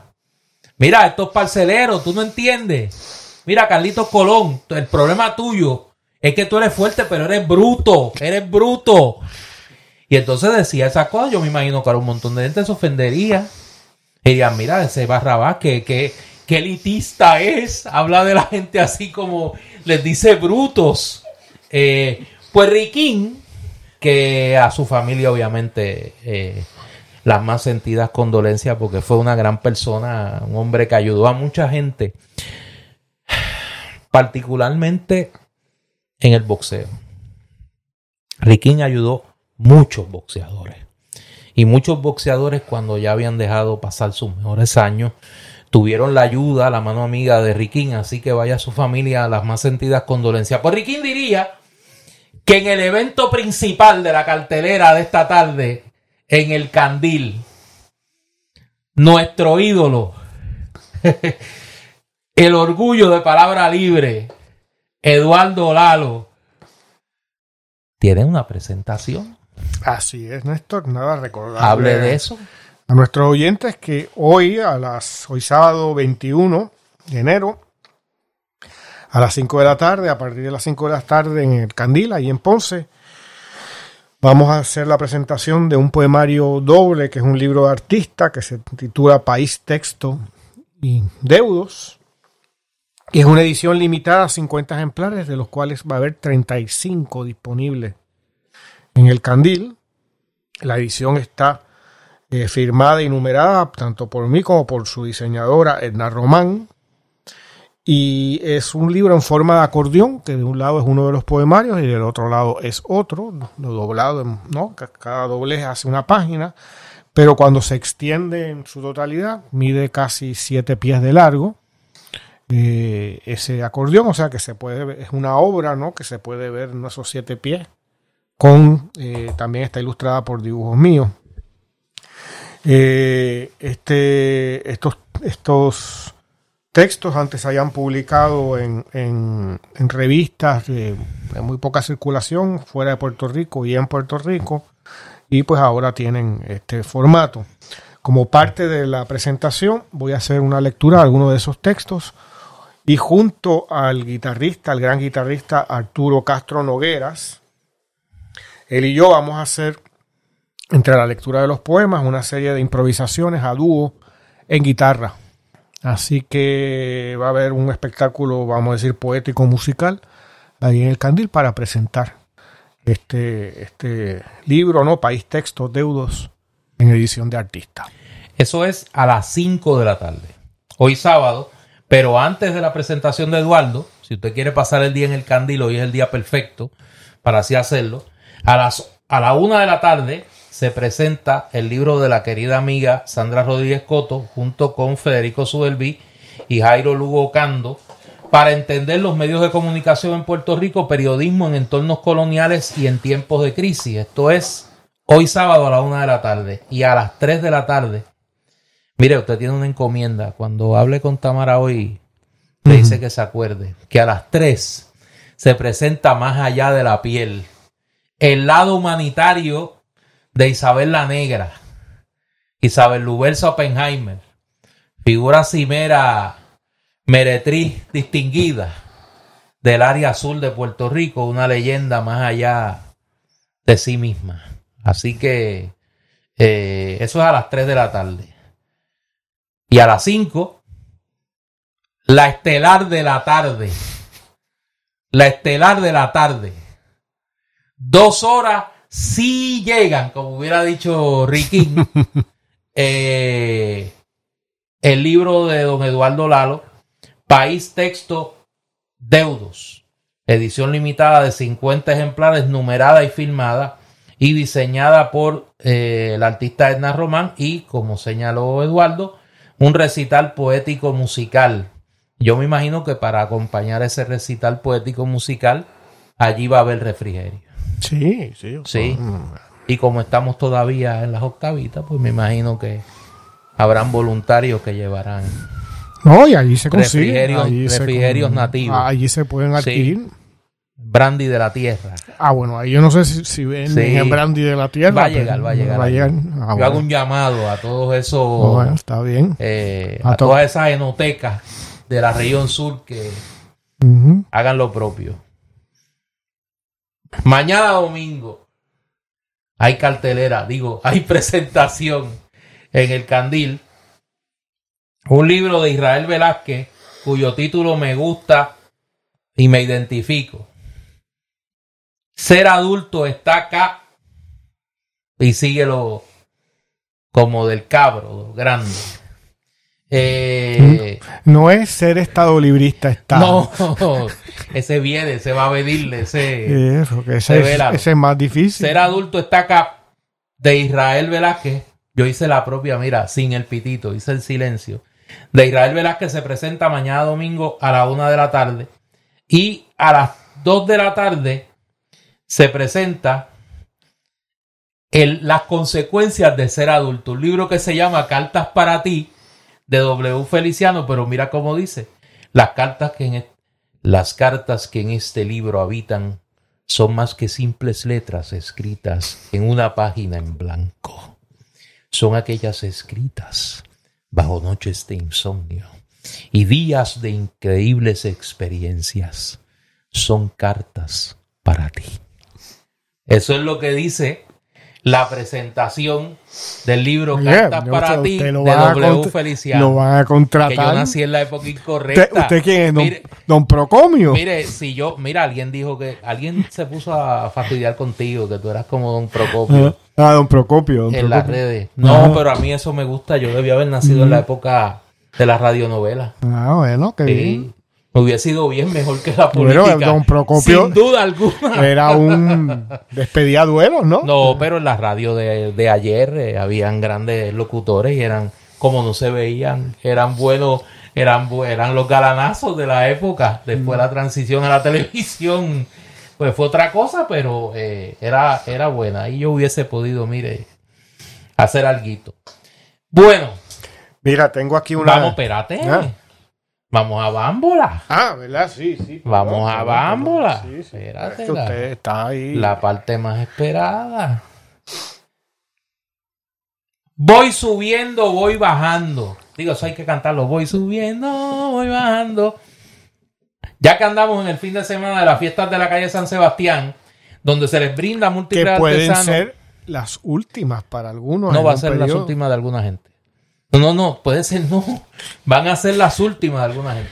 Mira, estos parceleros, tú no entiendes. Mira, Carlitos Colón, el problema tuyo es que tú eres fuerte, pero eres bruto. Eres bruto. Y entonces decía esas cosas. Yo me imagino que ahora un montón de gente se ofendería. Y dirían, mira, ese Barrabás, que, que, que elitista es. Habla de la gente así como les dice brutos. Eh, pues Riquín, que a su familia obviamente eh, las más sentidas condolencias porque fue una gran persona, un hombre que ayudó a mucha gente, particularmente en el boxeo. Riquín ayudó muchos boxeadores. Y muchos boxeadores cuando ya habían dejado pasar sus mejores años, tuvieron la ayuda, la mano amiga de Riquín, así que vaya a su familia las más sentidas condolencias. Pues Riquín diría que en el evento principal de la cartelera de esta tarde, en el Candil, nuestro ídolo, el orgullo de palabra libre, Eduardo Lalo, tiene una presentación. Así es, Néstor, nada, recordar. Hable de eso. A nuestros oyentes que hoy, a las, hoy sábado 21 de enero, a las 5 de la tarde, a partir de las 5 de la tarde en el Candil, ahí en Ponce, vamos a hacer la presentación de un poemario doble, que es un libro de artista que se titula País, Texto y Deudos. Y es una edición limitada a 50 ejemplares, de los cuales va a haber 35 disponibles en el Candil. La edición está eh, firmada y numerada tanto por mí como por su diseñadora Edna Román. Y es un libro en forma de acordeón, que de un lado es uno de los poemarios y del otro lado es otro, lo doblado, ¿no? Ca- Cada doblez hace una página, pero cuando se extiende en su totalidad, mide casi siete pies de largo. eh, ese acordeón, o sea que se puede ver, es una obra, ¿no? Que se puede ver en esos siete pies con eh, también está ilustrada por dibujos míos. Eh, este, estos, estos textos antes se habían publicado en, en- revistas de, de muy poca circulación fuera de Puerto Rico y en Puerto Rico y pues ahora tienen este formato. Como parte de la presentación voy a hacer una lectura de algunos de esos textos y junto al guitarrista, al gran guitarrista Arturo Castro Nogueras, él y yo vamos a hacer, entre la lectura de los poemas, una serie de improvisaciones a dúo en guitarra. Así que va a haber un espectáculo, vamos a decir, poético musical ahí en el Candil para presentar este, este libro, ¿no? País Textos Deudos en edición de artista. Eso es a las 5 de la tarde. Hoy sábado, pero antes de la presentación de Eduardo, si usted quiere pasar el día en el Candil, hoy es el día perfecto para así hacerlo. A las a la una de la tarde se presenta el libro de la querida amiga Sandra Rodríguez Coto junto con Federico Sudelví y Jairo Lugo Cando para entender los medios de comunicación en Puerto Rico, periodismo en entornos coloniales y en tiempos de crisis. Esto es hoy sábado a la una de la tarde y a las 3 de la tarde. Mire, usted tiene una encomienda. Cuando hable con Tamara hoy, le dice que se acuerde que a las 3 se presenta más allá de la piel el lado humanitario de Isabel la Negra, Isabel Lubelsa Oppenheimer, figura cimera meretriz distinguida del área azul de Puerto Rico, una leyenda más allá de sí misma. Así que eh, eso es a las 3 de la tarde. Y a las 5, la estelar de la tarde. La estelar de la tarde. Dos horas si llegan, como hubiera dicho Ricky. eh, el libro de don Eduardo Lalo, País Texto Deudos, edición limitada de 50 ejemplares, numerada y filmada y diseñada por eh, el artista Edna Román y, como señaló Eduardo, un recital poético musical. Yo me imagino que para acompañar ese recital poético musical, allí va a haber refrigerio. Sí, sí. Sí. Y como estamos todavía en las octavitas, pues me imagino que habrán voluntarios que llevarán No, y allí se consigue. refrigerios, con- nativos. Allí se pueden adquirir. brandy de la tierra. Ah, bueno, ahí yo no sé si, si ven Sí. en brandy de la tierra. Va a llegar, va a llegar. Va a allí. llegar. Ah, Yo bueno. hago un llamado a todos esos, bueno, está bien. eh, A a to- todas esas enotecas de la región sur que hagan lo propio. Mañana domingo hay cartelera, digo, hay presentación en el Candil. Un libro de Israel Velázquez, cuyo título me gusta y me identifico. Ser adulto está acá y síguelo como del cabro, grande. Eh, No es ser estado librista, está. no, ese viene, se va a venirle, ese Eso, que ese, es, ese es más difícil. ser adulto está acá de Israel Velázquez. Yo hice la propia, mira, sin el pitito, hice el silencio. De Israel Velázquez se presenta mañana domingo a la una de la tarde. Y a las dos de la tarde se presenta el- las consecuencias de ser adulto. Un libro que se llama Cartas para ti, de W. Feliciano, pero mira cómo dice. Las cartas que en, las cartas que en este libro habitan son más que simples letras escritas en una página en blanco. Son aquellas escritas bajo noches de insomnio y días de increíbles experiencias. Son cartas para ti. Eso es lo que dice la presentación del libro Oye, Cartas para usted ti de W. Feliciano. Lo van a que yo contratar. nací en la época ¿Usted, incorrecta. usted quién es? Don, Mire, don Procomio. Mire, si yo, mira, alguien dijo que alguien se puso a fastidiar contigo, que tú eras como Don Procopio Ah, don Procopio. don en las Procopio. redes. No, Ajá. pero a mí eso me gusta. Yo debía haber nacido en la época de la radionovela. Ah, bueno, qué bien. Sí. Me hubiese ido bien mejor que la Bueno, política. Don Procopio- Sin duda alguna. Era un despedía duelos, ¿no? No, pero en la radio de, de ayer eh, habían grandes locutores y eran, como no se veían, eran buenos, eran, eran los galanazos de la época. Después Mm. la transición a la televisión, pues fue otra cosa, pero eh, era, era buena. Y yo hubiese podido, mire, hacer algo. Bueno, Mira, tengo aquí una. vamos, espérate. Ah. Vamos a Bámbola. Ah, ¿verdad? Sí, sí. Vamos a Bámbola. Sí, sí. Espérate, Es que usted está ahí. La parte más esperada. Voy subiendo, voy bajando. Digo, eso hay que cantarlo. Voy subiendo, voy bajando. Ya que andamos en el fin de semana de las fiestas de la calle San Sebastián, donde se les brinda que múltiples pueden artesanos. ser las últimas para algunos. No va a ser las últimas de alguna gente. No, no, puede ser no. Van a ser las últimas de alguna gente.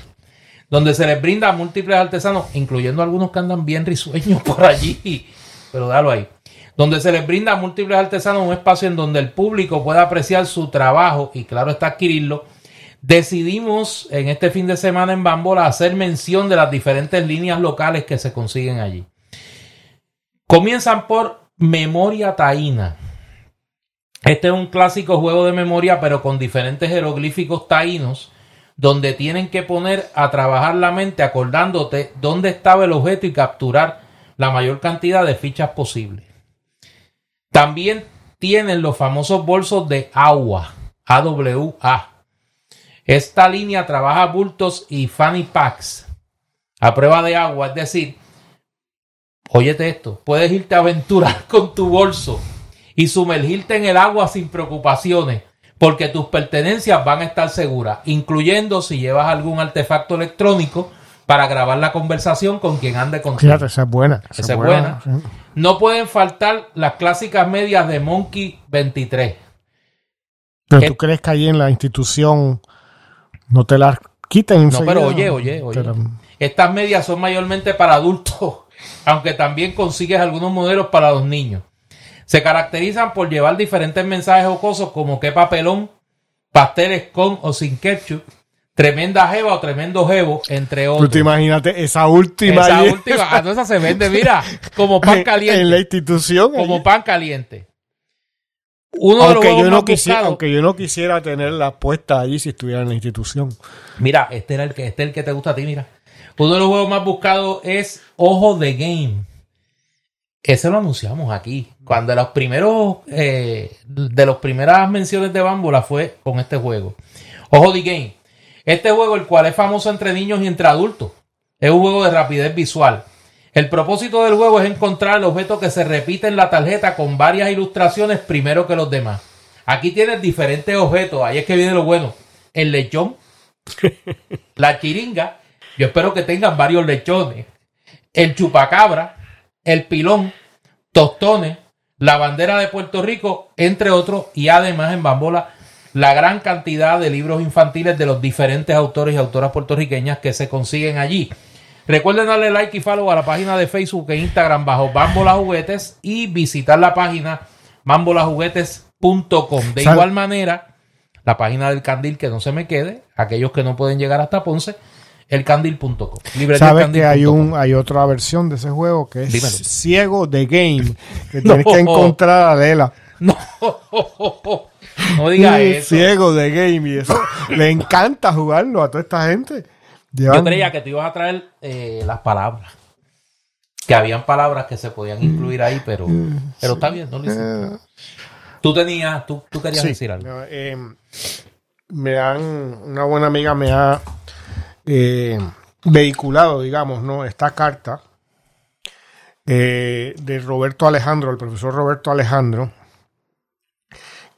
Donde se les brinda a múltiples artesanos, incluyendo algunos que andan bien risueños por allí. Pero dalo ahí. Donde se les brinda a múltiples artesanos un espacio en donde el público pueda apreciar su trabajo y, claro, está adquirirlo. Decidimos en este fin de semana en Bambola hacer mención de las diferentes líneas locales que se consiguen allí. Comienzan por Memoria Taína. Este es un clásico juego de memoria, pero con diferentes jeroglíficos taínos, donde tienen que poner a trabajar la mente acordándote dónde estaba el objeto y capturar la mayor cantidad de fichas posible. También tienen los famosos bolsos de agua, AWA. Esta línea trabaja bultos y fanny packs a prueba de agua, es decir, óyete esto, puedes irte a aventurar con tu bolso y sumergirte en el agua sin preocupaciones, porque tus pertenencias van a estar seguras, incluyendo si llevas algún artefacto electrónico para grabar la conversación con quien ande contigo. Fíjate, esa es buena. Esa es buena. sí. No pueden faltar las clásicas medias de Monkey 23. Pero tú crees que ahí en la institución no te las quiten. No, pero oye, oye, oye. Estas medias son mayormente para adultos, aunque también consigues algunos modelos para los niños. Se caracterizan por llevar diferentes mensajes jocosos como qué papelón, pasteles con o sin ketchup, tremenda jeva o tremendo jevo, entre otros. Tú te imagínate esa última. Esa última, ah, esa se vende, mira, como pan caliente. En la institución. Como pan caliente. Uno aunque, de los yo no quisiera, aunque yo no quisiera tenerla puesta allí si estuviera en la institución. Mira, este era el que, este es el que te gusta a ti, mira. Uno de los juegos más buscados es Ojo de Game. Ese lo anunciamos aquí. Cuando los primeros, eh, de las primeras menciones de Bambola fue con este juego. Ojo de Game. Este juego, el cual es famoso entre niños y entre adultos, es un juego de rapidez visual. El propósito del juego es encontrar el objeto que se repite en la tarjeta con varias ilustraciones primero que los demás. Aquí tienes diferentes objetos, ahí es que viene lo bueno. El lechón, la chiringa, yo espero que tengan varios lechones. El chupacabra, el pilón, tostones, la bandera de Puerto Rico, entre otros, y además en Bambola la gran cantidad de libros infantiles de los diferentes autores y autoras puertorriqueñas que se consiguen allí. Recuerden darle like y follow a la página de Facebook e Instagram bajo Bambola Juguetes y visitar la página bambolajuguetes.com. De igual manera, la página del Candil que no se me quede, aquellos que no pueden llegar hasta Ponce, elcandil.com. ¿Sabes que hay un hay otra versión de ese juego que es Ciego de Game, que tienes que encontrar a Adela. No. No diga eso. Ciego de game y eso. Le encanta jugarlo a toda esta gente. Yo creía que te ibas a traer eh, las palabras. Que habían palabras que se podían incluir ahí, pero, pero está bien, no lo eh. Tú tenías, tú, tú querías decir algo. Eh, me han, una buena amiga me ha vehiculado, digamos, ¿no? Esta carta de Roberto Alejandro, el profesor Roberto Alejandro,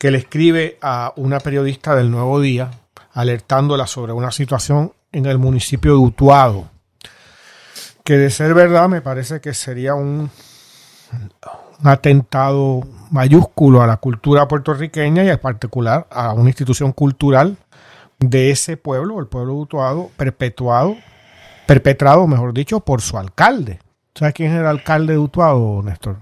que le escribe a una periodista del Nuevo Día alertándola sobre una situación en el municipio de Utuado, que de ser verdad me parece que sería un, un atentado mayúsculo a la cultura puertorriqueña y en particular a una institución cultural de ese pueblo, el pueblo de Utuado, perpetuado, perpetrado, mejor dicho, por su alcalde. ¿Sabes quién es el alcalde de Utuado, Néstor?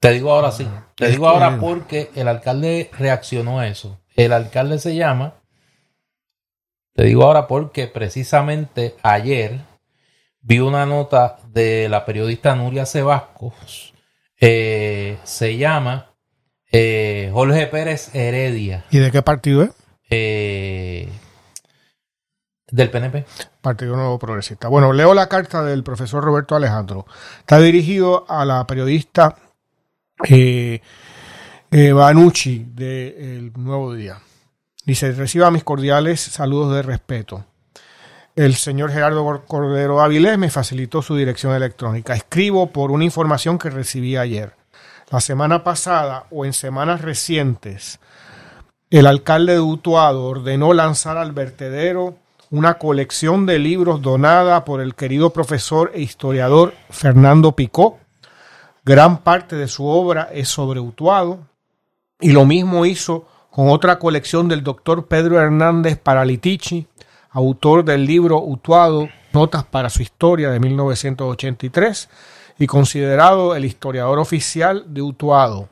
Te digo ahora sí. Te digo ahora porque el alcalde reaccionó a eso. El alcalde se llama. Te digo ahora porque precisamente ayer vi una nota de la periodista Nuria Sebascos. Eh, se llama eh, Jorge Pérez Heredia. ¿Y de qué partido es? Eh, del PNP. Partido Nuevo Progresista. Bueno, leo la carta del profesor Roberto Alejandro. Está dirigido a la periodista eh, eh, Banucci de El Nuevo Día. Dice, reciba mis cordiales saludos de respeto. El señor Gerardo Cordero Avilés me facilitó su dirección electrónica. Escribo por una información que recibí ayer. La semana pasada o en semanas recientes, el alcalde de Utuado ordenó lanzar al vertedero una colección de libros donada por el querido profesor e historiador Fernando Picó, Gran parte de su obra es sobre Utuado y lo mismo hizo con otra colección del doctor Pedro Hernández Paralitici, autor del libro Utuado, Notas para su Historia de 1983 y considerado el historiador oficial de Utuado.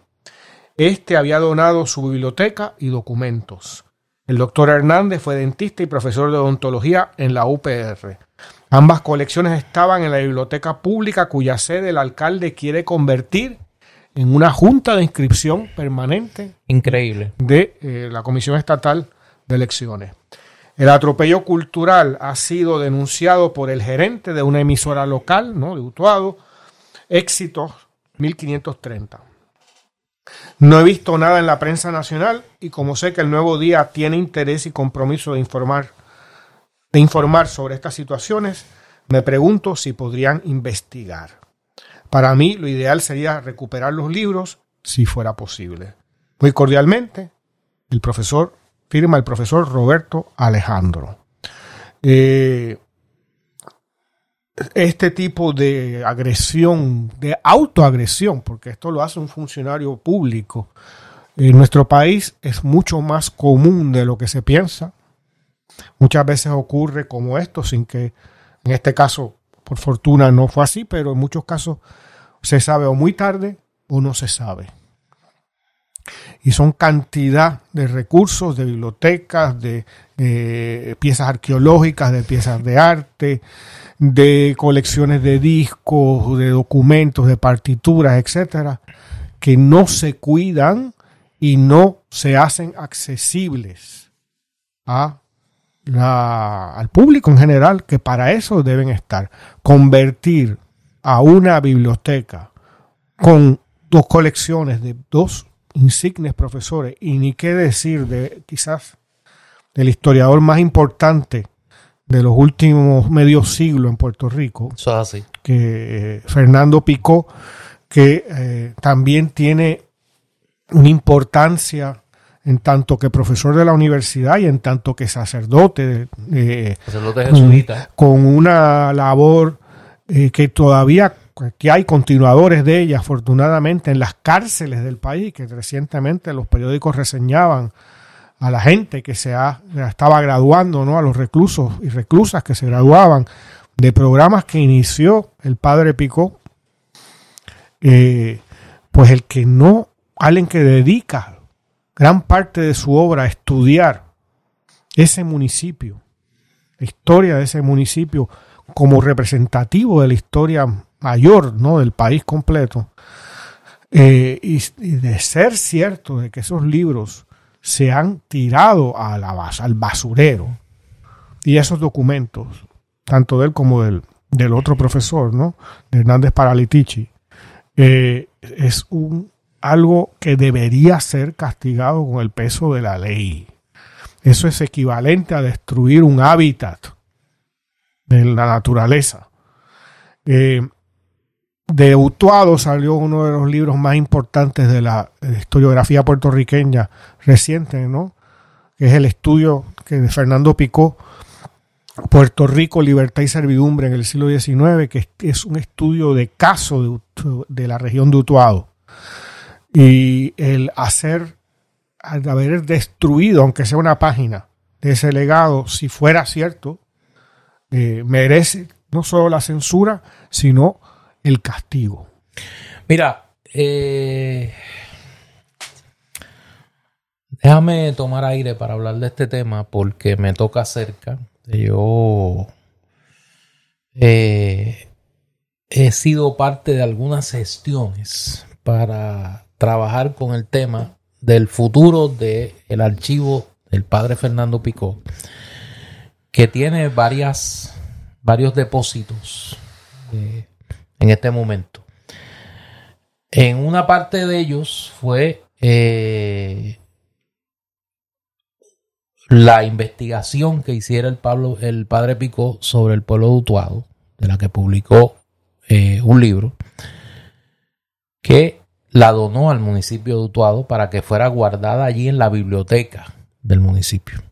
Este había donado su biblioteca y documentos. El doctor Hernández fue dentista y profesor de odontología en la UPR. Ambas colecciones estaban en la biblioteca pública cuya sede el alcalde quiere convertir en una junta de inscripción permanente. Increíble. De eh, la Comisión Estatal de Elecciones. El atropello cultural ha sido denunciado por el gerente de una emisora local, ¿no? de Utuado, Éxitos 1530. No he visto nada en la prensa nacional y como sé que el nuevo día tiene interés y compromiso de informar de informar sobre estas situaciones, me pregunto si podrían investigar. Para mí lo ideal sería recuperar los libros si fuera posible. Muy cordialmente, el profesor, firma el profesor Roberto Alejandro. Eh, este tipo de agresión, de autoagresión, porque esto lo hace un funcionario público, En nuestro país es mucho más común de lo que se piensa. Muchas veces ocurre como esto, sin que en este caso, por fortuna, no fue así, pero en muchos casos se sabe o muy tarde o no se sabe. Y son cantidad de recursos, de bibliotecas, de piezas arqueológicas, de piezas de arte, de colecciones de discos, de documentos, de partituras, etcétera, que no se cuidan y no se hacen accesibles a al público en general, que para eso deben estar. Convertir a una biblioteca con dos colecciones de dos insignes profesores, y ni qué decir de quizás del historiador más importante de los últimos medio siglo en Puerto Rico, que eh, Fernando Picó, que eh, también tiene una importancia en tanto que profesor de la universidad y en tanto que sacerdote, eh, con, una labor que todavía que hay continuadores de ella, afortunadamente, en las cárceles del país, que recientemente los periódicos reseñaban a la gente que se estaba graduando, ¿no? a los reclusos y reclusas que se graduaban de programas que inició el padre Picó, eh, pues el que no alguien que dedica gran parte de su obra a estudiar ese municipio, la historia de ese municipio como representativo de la historia mayor ¿no? del país completo, eh, y, de ser cierto de que esos libros se han tirado a la, al basurero y esos documentos, tanto de él como del, del otro profesor, ¿no? de Hernández Paralitici, eh, es un algo que debería ser castigado con el peso de la ley. Eso es equivalente a destruir un hábitat de la naturaleza. Eh, de Utuado salió uno de los libros más importantes de la, historiografía puertorriqueña reciente, ¿no? Que es el estudio que de Fernando Picó, Puerto Rico, Libertad y Servidumbre en el siglo XIX, que es un estudio de caso de, la región de Utuado y el hacer, al haber destruido, aunque sea una página de ese legado, si fuera cierto, eh, merece no solo la censura, sino el castigo. Mira, eh, déjame tomar aire para hablar de este tema porque me toca cerca. Yo eh, he sido parte de algunas gestiones para trabajar con el tema del futuro del el archivo del padre Fernando Picó, que tiene varias, varios depósitos en este momento. En una parte de ellos fue eh, la investigación que hiciera el, Pablo, el padre Picó sobre el pueblo de Utuado, de la que publicó eh, un libro, que la donó al municipio de Utuado para que fuera guardada allí en la biblioteca del municipio.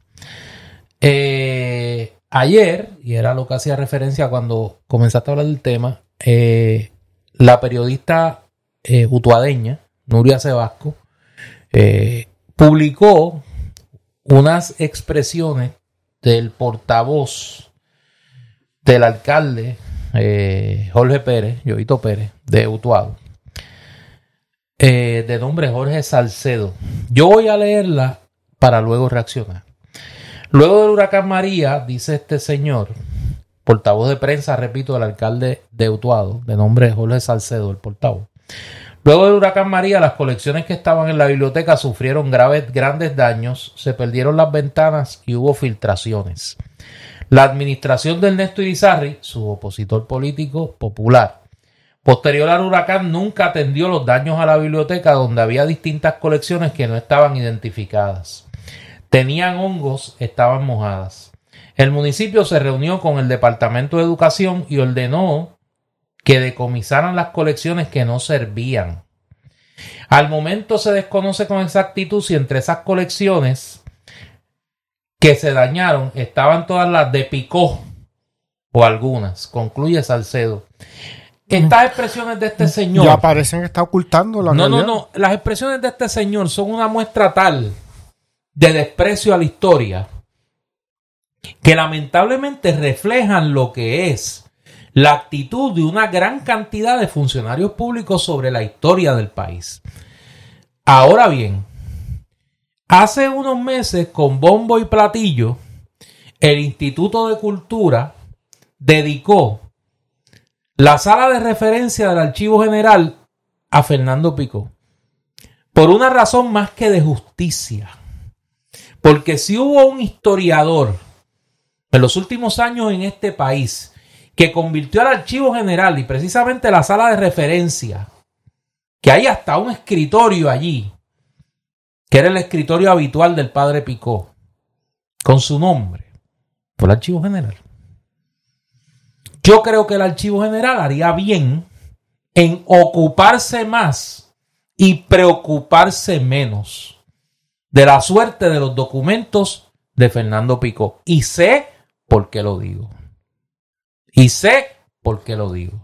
Eh, ayer, y era lo que hacía referencia cuando comenzaste a hablar del tema, eh, la periodista eh, utuadeña, Nuria Sebasco, publicó unas expresiones del portavoz del alcalde Jorge Pérez, Jovito Pérez, de Utuado, eh, de nombre Jorge Salcedo. Yo voy a leerla para luego reaccionar. Luego del huracán María, dice este señor, portavoz de prensa, repito, del alcalde de Utuado, de nombre Jorge Salcedo, el portavoz. Luego del huracán María, las colecciones que estaban en la biblioteca sufrieron graves, grandes daños, se perdieron las ventanas y hubo filtraciones. La administración de Ernesto Irizarri, su opositor político popular, Posterior al huracán nunca atendió los daños a la biblioteca donde había distintas colecciones que no estaban identificadas. Tenían hongos, estaban mojadas. El municipio se reunió con el Departamento de Educación y ordenó que decomisaran las colecciones que no servían. Al momento se desconoce con exactitud si entre esas colecciones que se dañaron estaban todas las de Picó o algunas, concluye Salcedo. estas expresiones de este señor. Ya parecen que está ocultando la No, no, no. Las expresiones de este señor son una muestra tal de desprecio a la historia que lamentablemente reflejan lo que es la actitud de una gran cantidad de funcionarios públicos sobre la historia del país. Ahora bien, hace unos meses con bombo y platillo, el Instituto de Cultura dedicó la sala de referencia del Archivo General a Fernando Pico. Por una razón más que de justicia. Porque si hubo un historiador en los últimos años en este país que convirtió al Archivo General y precisamente la sala de referencia, que hay hasta un escritorio allí, que era el escritorio habitual del padre Picó, con su nombre, por el Archivo General. Yo creo que el Archivo General haría bien en ocuparse más y preocuparse menos de la suerte de los documentos de Fernando Pico. Y sé por qué lo digo. Y sé por qué lo digo.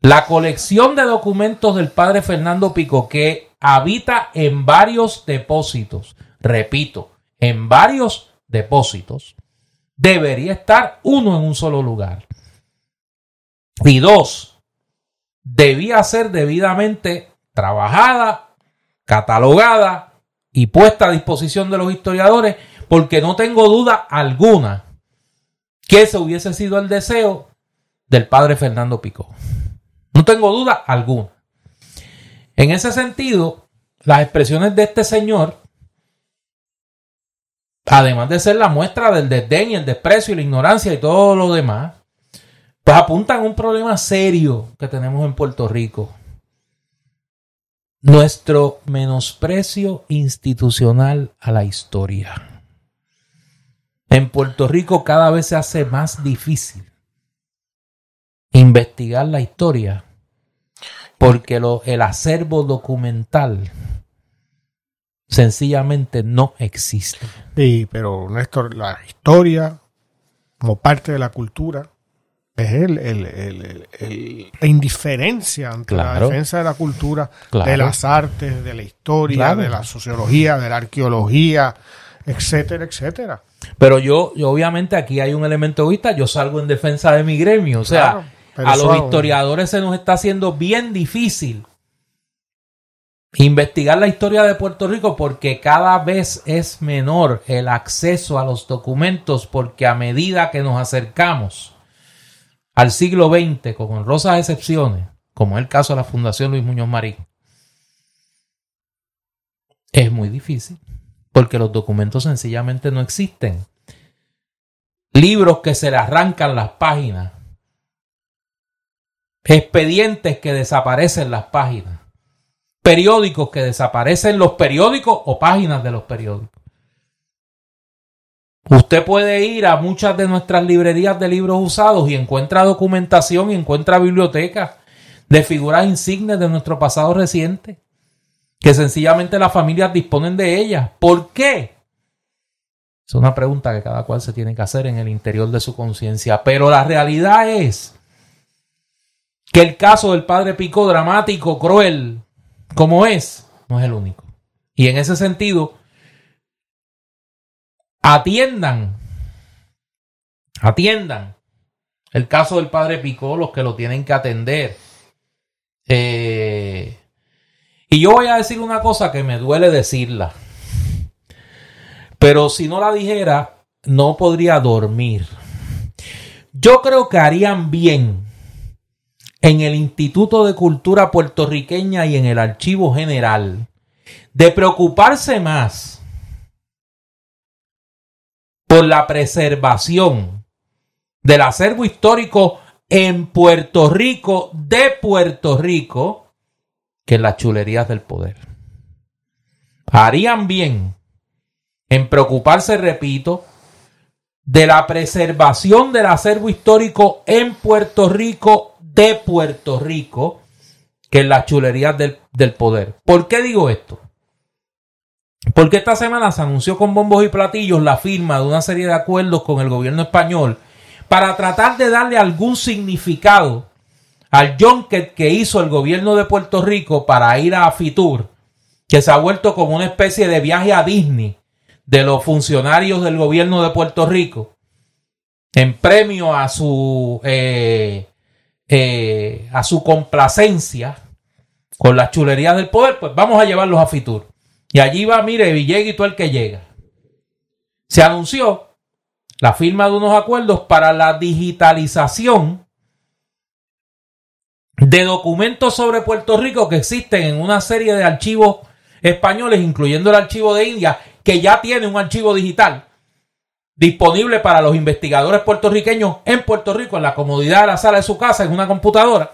La colección de documentos del padre Fernando Pico que habita en varios depósitos, repito, en varios depósitos, debería estar uno en un solo lugar. Y dos, debía ser debidamente trabajada, catalogada y puesta a disposición de los historiadores, porque no tengo duda alguna que ese hubiese sido el deseo del padre Fernando Pico. No tengo duda alguna. En ese sentido, las expresiones de este señor, además de ser la muestra del desdén y el desprecio y la ignorancia y todo lo demás, pues apuntan a un problema serio que tenemos en Puerto Rico. Nuestro menosprecio institucional a la historia. En Puerto Rico cada vez se hace más difícil investigar la historia porque lo, el acervo documental sencillamente no existe. Sí, pero Néstor, la historia, como parte de la cultura, es el, el- el- el- la indiferencia ante la defensa de la cultura, Claro. de las artes, de la historia, Claro. de la sociología, de la arqueología, etcétera, etcétera. Pero yo, yo obviamente aquí hay un elemento egoísta, yo salgo en defensa de mi gremio, o sea, Claro, a los historiadores se nos está haciendo bien difícil investigar la historia de Puerto Rico porque cada vez es menor el acceso a los documentos porque a medida que nos acercamos al siglo XX, con honrosas excepciones, como es el caso de la Fundación Luis Muñoz Marín, es muy difícil porque los documentos sencillamente no existen. Libros que se le arrancan las páginas. Expedientes que desaparecen las páginas. Periódicos que desaparecen los periódicos o páginas de los periódicos. Usted puede ir a muchas de nuestras librerías de libros usados y encuentra documentación y encuentra bibliotecas de figuras insignes de nuestro pasado reciente que sencillamente las familias disponen de ellas. ¿Por qué? Es una pregunta que cada cual se tiene que hacer en el interior de su conciencia. Pero la realidad es que el caso del padre Pico, dramático, cruel, como es, no es el único. Y en ese sentido, atiendan, atiendan el caso del padre Pico, los que lo tienen que atender. Eh, y yo voy a decir una cosa que me duele decirla. Pero si no la dijera, no podría dormir. Yo creo que harían bien en el Instituto de Cultura Puertorriqueña y en el Archivo General de preocuparse más por la preservación del acervo histórico en Puerto Rico, de Puerto Rico, que en las chulerías del poder. Harían bien en preocuparse, repito, de la preservación del acervo histórico en Puerto Rico, de Puerto Rico, que las chulerías del, del poder. ¿Por qué digo esto? Porque esta semana se anunció con bombos y platillos la firma de una serie de acuerdos con el gobierno español para tratar de darle algún significado al junket que hizo el gobierno de Puerto Rico para ir a Fitur, que se ha vuelto como una especie de viaje a Disney de los funcionarios del gobierno de Puerto Rico, en premio a su, eh, eh, a su complacencia con las chulerías del poder, pues vamos a llevarlos a Fitur. Y allí va, mire, Villegas y el que llega. Se anunció la firma de unos acuerdos para la digitalización de documentos sobre Puerto Rico que existen en una serie de archivos españoles, incluyendo el archivo de India, que ya tiene un archivo digital disponible para los investigadores puertorriqueños en Puerto Rico, en la comodidad de la sala de su casa, en una computadora,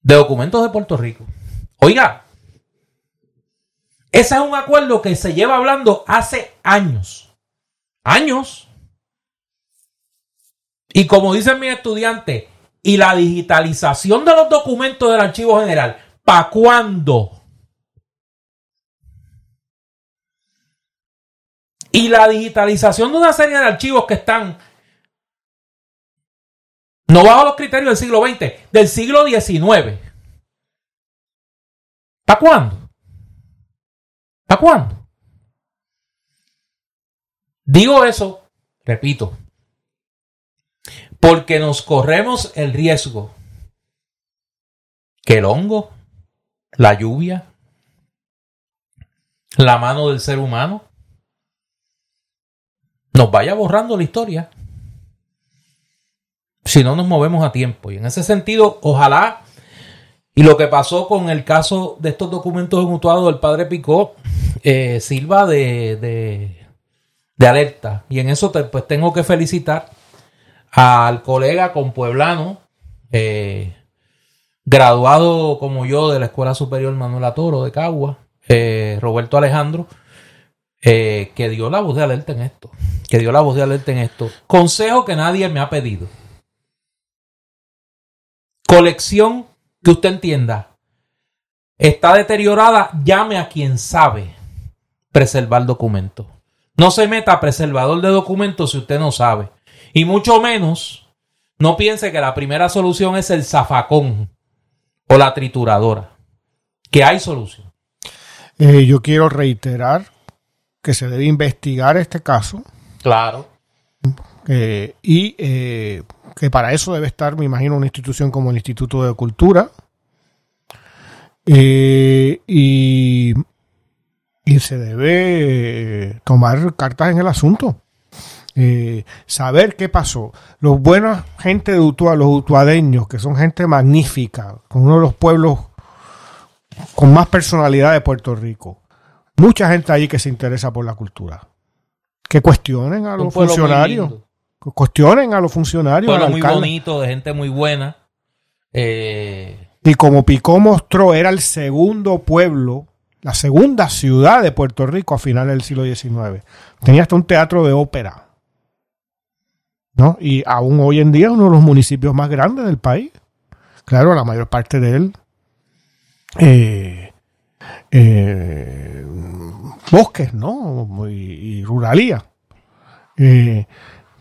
de documentos de Puerto Rico. Oiga, ese es un acuerdo que se lleva hablando hace años. Años. Y como dicen mis estudiantes, y la digitalización de los documentos del archivo general, ¿para cuándo? Y la digitalización de una serie de archivos que están no bajo los criterios del siglo XX, del siglo XIX. ¿Para cuándo? ¿Para cuándo? Digo eso, repito, porque nos corremos el riesgo que el hongo, la lluvia, la mano del ser humano, nos vaya borrando la historia si no nos movemos a tiempo. Y en ese sentido, ojalá, y lo que pasó con el caso de estos documentos mutuados del padre Picó, eh, sirva de, de, alerta. Y en eso pues tengo que felicitar al colega compueblano, eh, graduado como yo de la Escuela Superior Manuel Toro de Cagua, eh, Roberto Alejandro, eh, que dio la voz de alerta en esto. Que dio la voz de alerta en esto. Consejo que nadie me ha pedido. Colección que usted entienda. Está deteriorada, llame a quien sabe preservar documentos. No se meta a preservador de documentos si usted no sabe. Y mucho menos, no piense que la primera solución es el zafacón o la trituradora. Que hay solución. Eh, yo quiero reiterar que se debe investigar este caso. Claro. Eh, y eh, que para eso debe estar, me imagino, una institución como el Instituto de Cultura. Eh, y, y, se debe tomar cartas en el asunto. Saber qué pasó. Los buenos gente de Utua, los utuadeños, que son gente magnífica, con uno de los pueblos con más personalidad de Puerto Rico mucha gente allí que se interesa por la cultura. Que cuestionen a los funcionarios. Que cuestionen a los funcionarios. Un muy bonito, de gente muy buena. Eh, y como Picó mostró, era el segundo pueblo, la segunda ciudad de Puerto Rico a finales del siglo XIX. Tenía hasta un teatro de ópera. ¿No? Y aún hoy en día es uno de los municipios más grandes del país. Claro, la mayor parte de él eh, eh, bosques, ¿no? Y, ruralía. Eh,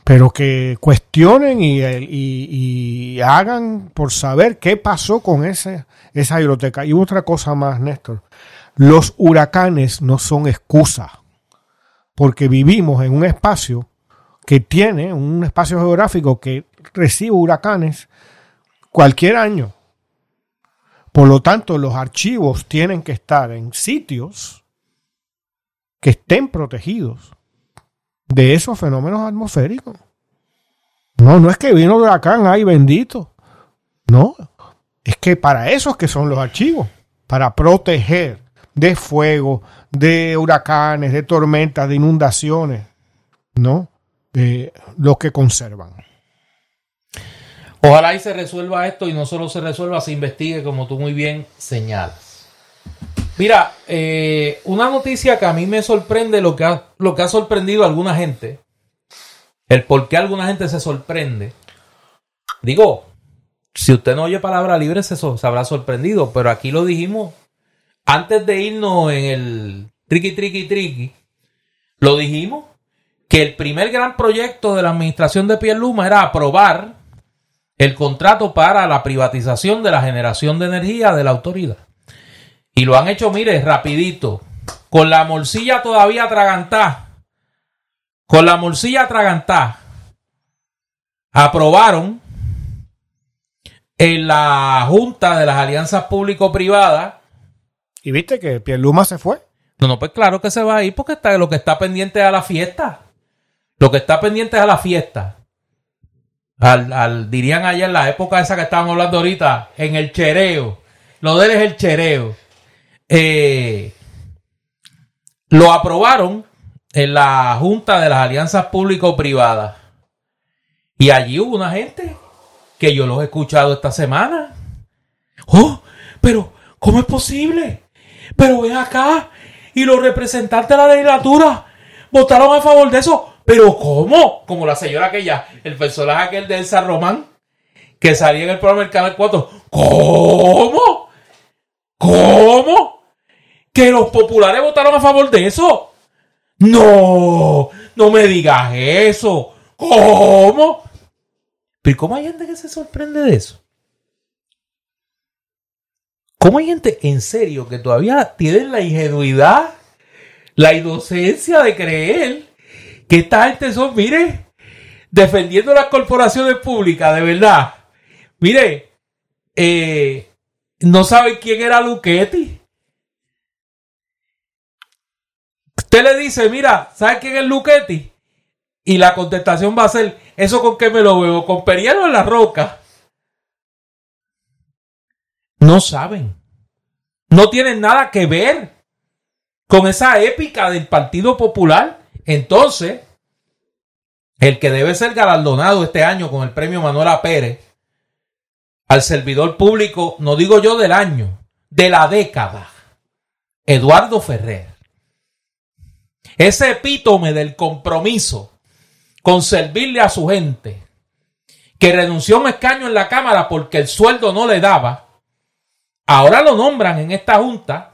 pero que cuestionen y, hagan por saber qué pasó con ese, esa biblioteca. Y otra cosa más, Néstor. Los huracanes no son excusa, porque vivimos en un espacio que tiene, un espacio geográfico que recibe huracanes cualquier año. Por lo tanto, los archivos tienen que estar en sitios que estén protegidos de esos fenómenos atmosféricos. No, no es que vino el huracán, ay bendito. No, es que para eso es que son los archivos, para proteger de fuego, de huracanes, de tormentas, de inundaciones, ¿no? De lo que conservan. Ojalá y se resuelva esto y no solo se resuelva, se investigue como tú muy bien señalas. Mira, eh, una noticia que a mí me sorprende, lo que, ha, lo que ha sorprendido a alguna gente, el por qué alguna gente se sorprende. Digo, si usted no oye palabra libre se, se habrá sorprendido, pero aquí lo dijimos antes de irnos en el triqui, triqui, triqui, lo dijimos que el primer gran proyecto de la administración de Pierluma era aprobar el contrato para la privatización de la generación de energía de la autoridad. Y lo han hecho, mire, rapidito, con la morcilla todavía atragantada, con la morcilla atragantada, aprobaron en la Junta de las Alianzas Público-Privadas. ¿Y viste que Pierluma se fue? No, no, pues claro que se va a ir porque está, lo que está pendiente es a la fiesta. Lo que está pendiente es a la fiesta. Al, dirían allá en la época esa que estaban hablando ahorita, en el chereo. Lo de es el chereo. Eh, lo aprobaron en la Junta de las Alianzas Público-Privadas. Y allí hubo una gente que yo los he escuchado esta semana. Oh, pero, ¿cómo es posible? Pero ven acá y los representantes de la legislatura votaron a favor de eso. Pero ¿cómo? Como la señora aquella, el personaje aquel de Elsa Román, que salía en el programa del Canal 4. ¿Cómo? ¿Cómo? ¿Que los populares votaron a favor de eso? No, no me digas eso. ¿Cómo? Pero ¿cómo hay gente que se sorprende de eso? ¿Cómo hay gente en serio que todavía tiene la ingenuidad, la inocencia de creer que esta gente son, mire, defendiendo las corporaciones públicas, de verdad? Mire, eh, no saben quién era Luchetti. Usted le dice, mira, ¿sabe quién es Luchetti? Y la contestación va a ser, ¿eso con qué me lo veo? ¿Con Periano en la roca? No saben. No tienen nada que ver con esa épica del Partido Popular. Entonces, el que debe ser galardonado este año con el premio Manuela Pérez al servidor público, no digo yo del año, de la década, Eduardo Ferrer. Ese epítome del compromiso con servirle a su gente, que renunció a un escaño en la Cámara porque el sueldo no le daba, ahora lo nombran en esta junta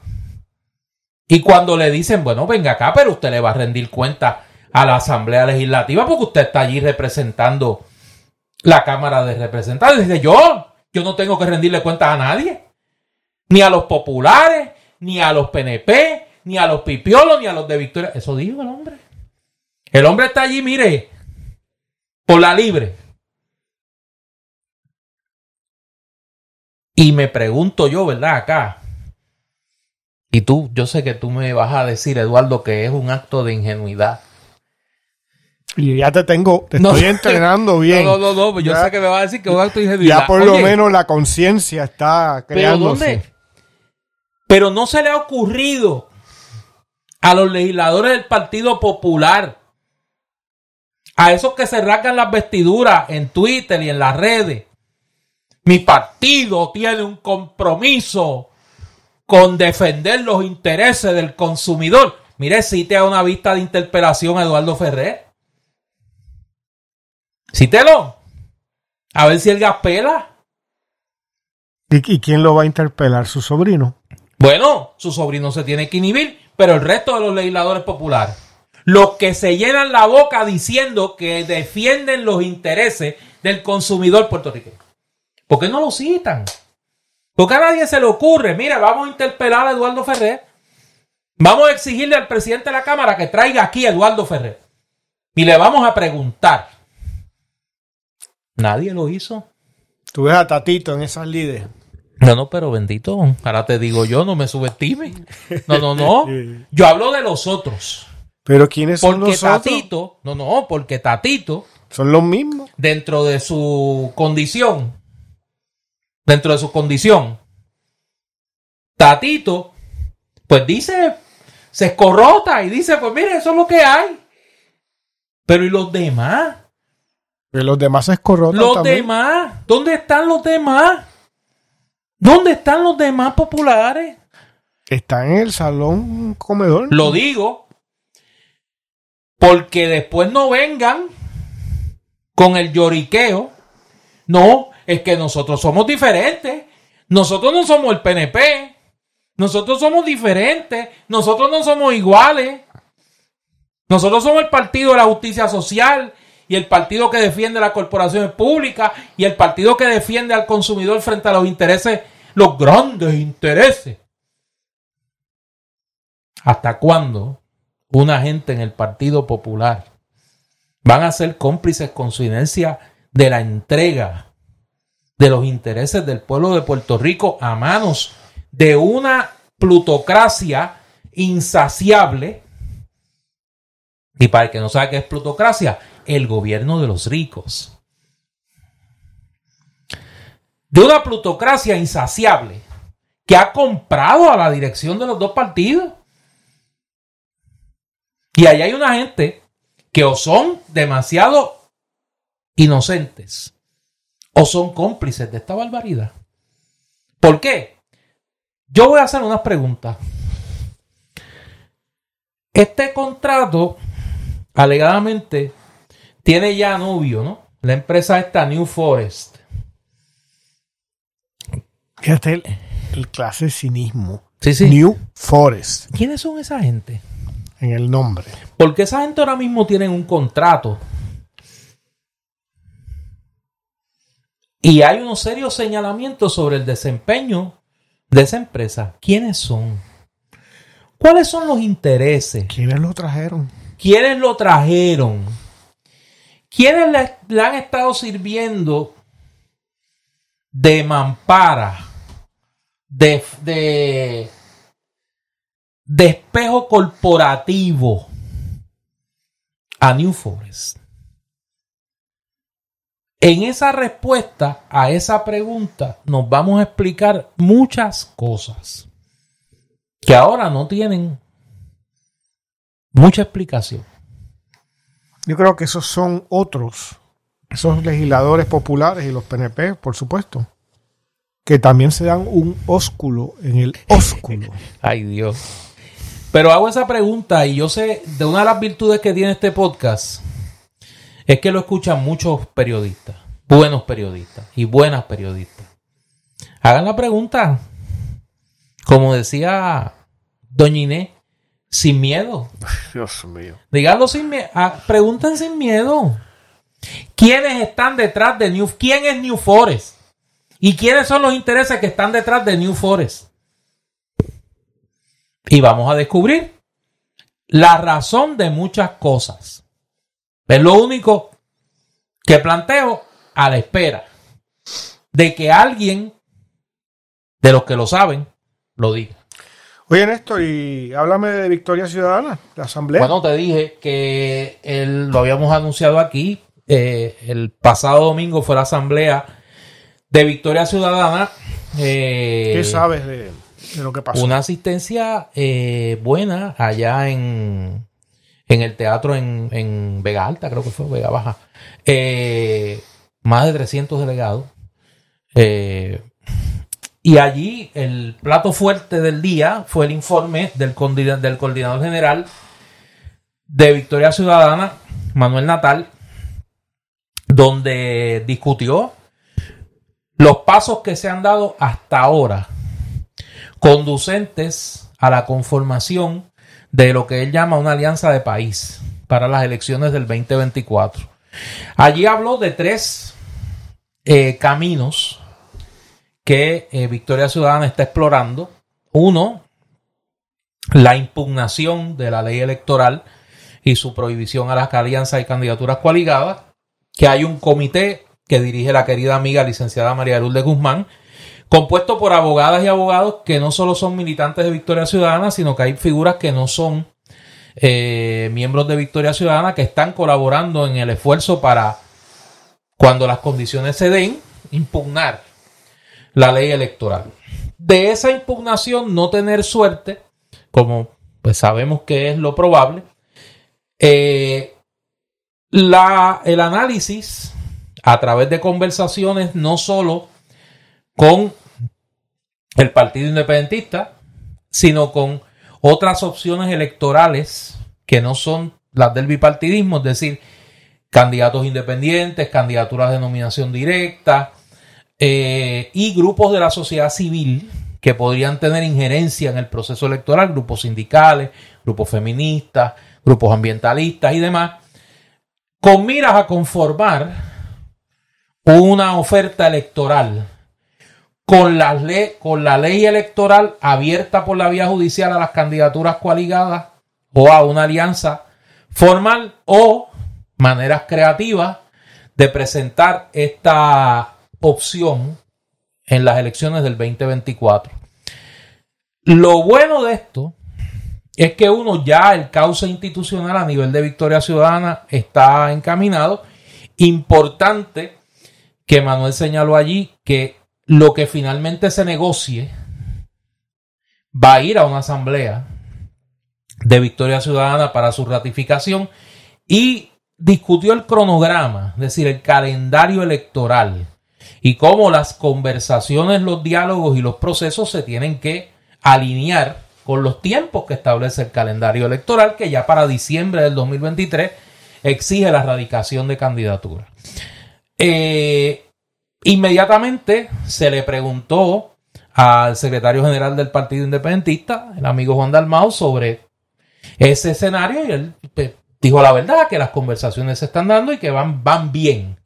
y cuando le dicen, bueno, venga acá, pero usted le va a rendir cuenta a la Asamblea Legislativa porque usted está allí representando la Cámara de Representantes. Dice, yo, yo no tengo que rendirle cuentas a nadie, ni a los populares, ni a los PNP, ni a los pipiolos, ni a los de Victoria. Eso dijo el hombre. El hombre está allí, mire, por la libre. Y me pregunto yo, ¿verdad? Acá. Y tú, yo sé que tú me vas a decir, Eduardo, que es un acto de ingenuidad. Y ya te tengo, te estoy entrenando bien. No, no, no, yo sé que me vas a decir que es un acto de ingenuidad. Ya por lo menos la conciencia está creándose. Pero, pero no se le ha ocurrido a los legisladores del Partido Popular a esos que se rasgan las vestiduras en Twitter y en las redes. Mi partido tiene un compromiso con defender los intereses del consumidor. Mire, cite a una vista de interpelación a Eduardo Ferrer. Cítelo. A ver si el gaspela. ¿Y, ¿Y quién lo va a interpelar? ¿Su sobrino? Bueno, su sobrino se tiene que inhibir, pero el resto de los legisladores populares los que se llenan la boca diciendo que defienden los intereses del consumidor puertorriqueño. ¿Por qué no lo citan? Porque a nadie se le ocurre, mira, vamos a interpelar a Eduardo Ferrer, vamos a exigirle al presidente de la Cámara que traiga aquí a Eduardo Ferrer y le vamos a preguntar. Nadie lo hizo. Tú ves a Tatito en esas líderes. No, no, pero bendito, ahora te digo yo, no me subestime. No, no, no. Yo hablo de los otros. Pero ¿quiénes son porque Tatito, no, no, porque Tatito. Son los mismos. Dentro de su condición. Dentro de su condición. Tatito, pues dice, se escorrota y dice, pues mire, eso es lo que hay. Pero ¿y los demás? Pero los demás se escorrotan. Los demás, ¿dónde están los demás? ¿Dónde están los demás populares? Están en el salón comedor. Lo digo, porque después no vengan con el lloriqueo. No, es que nosotros somos diferentes. Nosotros no somos el PNP. Nosotros somos diferentes. Nosotros no somos iguales. Nosotros somos el Partido de la Justicia Social y el partido que defiende las corporaciones públicas y el partido que defiende al consumidor frente a los intereses, los grandes intereses. ¿Hasta cuándo una gente en el Partido Popular van a ser cómplices con su inercia de la entrega de los intereses del pueblo de Puerto Rico a manos de una plutocracia insaciable. Y para el que no sabe qué es plutocracia, el gobierno de los ricos. De una plutocracia insaciable que ha comprado a la dirección de los dos partidos. Y ahí hay una gente que o son demasiado inocentes o son cómplices de esta barbaridad. ¿Por qué? Yo voy a hacer unas preguntas. Este contrato, alegadamente, tiene ya novio, ¿no? La empresa está New Forest. Fíjate el, el clase cinismo. Sí, sí. New Forest, ¿Quiénes son esa gente? en el nombre. Porque esa gente ahora mismo tienen un contrato. Y hay unos serios señalamientos sobre el desempeño de esa empresa. ¿Quiénes son? ¿Cuáles son los intereses? ¿Quiénes lo trajeron? ¿Quiénes lo trajeron? ¿Quiénes le, le han estado sirviendo de mampara, de, de, de espejo corporativo a New Forest? En esa respuesta a esa pregunta nos vamos a explicar muchas cosas que ahora no tienen mucha explicación. Yo creo que esos son otros, esos legisladores populares y los PNP, por supuesto, que también se dan un ósculo en el ósculo. Ay Dios. Pero hago esa pregunta y yo sé de una de las virtudes que tiene este podcast es que lo escuchan muchos periodistas, buenos periodistas y buenas periodistas. Hagan la pregunta, como decía Doña Inés, sin miedo. Dios mío. Díganlo sin miedo. pregunten sin miedo. ¿Quiénes están detrás de New ¿Quién es New Forest? ¿Y quiénes son los intereses que están detrás de New Forest? Y vamos a descubrir la razón de muchas cosas. Es lo único que planteo a la espera de que alguien de los que lo saben lo diga. Oye, Néstor, y háblame de Victoria Ciudadana, la asamblea. Bueno, te dije que el- lo habíamos anunciado aquí. eh, el pasado domingo fue la asamblea de Victoria Ciudadana. eh, ¿Qué sabes de, de lo que pasó? Una asistencia eh, buena allá en, en el teatro en, en Vega Alta, creo que fue Vega Baja. Eh, más de 300 delegados. Eh, y allí el plato fuerte del día fue el informe del, del coordinador general de Victoria Ciudadana, Manuel Natal, donde discutió los pasos que se han dado hasta ahora conducentes a la conformación de lo que él llama una alianza de país para las elecciones del 2024. Allí habló de tres eh, caminos que eh, Victoria Ciudadana está explorando. Uno, la impugnación de la ley electoral y su prohibición a las alianzas y candidaturas coaligadas, que hay un comité que dirige la querida amiga licenciada María Lourdes Guzmán, compuesto por abogadas y abogados que no solo son militantes de Victoria Ciudadana, sino que hay figuras que no son eh, miembros de Victoria Ciudadana que están colaborando en el esfuerzo para, cuando las condiciones se den, impugnar la ley electoral. De esa impugnación no tener suerte, como pues sabemos que es lo probable, eh, la, el análisis a través de conversaciones no solo con el Partido Independentista, sino con otras opciones electorales que no son las del bipartidismo, es decir, candidatos independientes, candidaturas de nominación directa eh, y grupos de la sociedad civil que podrían tener injerencia en el proceso electoral, grupos sindicales, grupos feministas, grupos ambientalistas y demás, con miras a conformar una oferta electoral con la, ley, con la ley electoral abierta por la vía judicial a las candidaturas coaligadas o a una alianza formal o maneras creativas de presentar esta opción en las elecciones del 2024. Lo bueno de esto es que uno ya el cauce institucional a nivel de Victoria Ciudadana está encaminado. Importante que Manuel señaló allí que lo que finalmente se negocie va a ir a una asamblea de Victoria Ciudadana para su ratificación y discutió el cronograma, es decir, el calendario electoral y cómo las conversaciones, los diálogos y los procesos se tienen que alinear con los tiempos que establece el calendario electoral, que ya para diciembre del 2023 exige la erradicación de candidaturas. Eh, inmediatamente se le preguntó al secretario general del Partido Independentista, el amigo Juan Dalmau, sobre ese escenario y él pues, dijo la verdad, que las conversaciones se están dando y que van, van bien,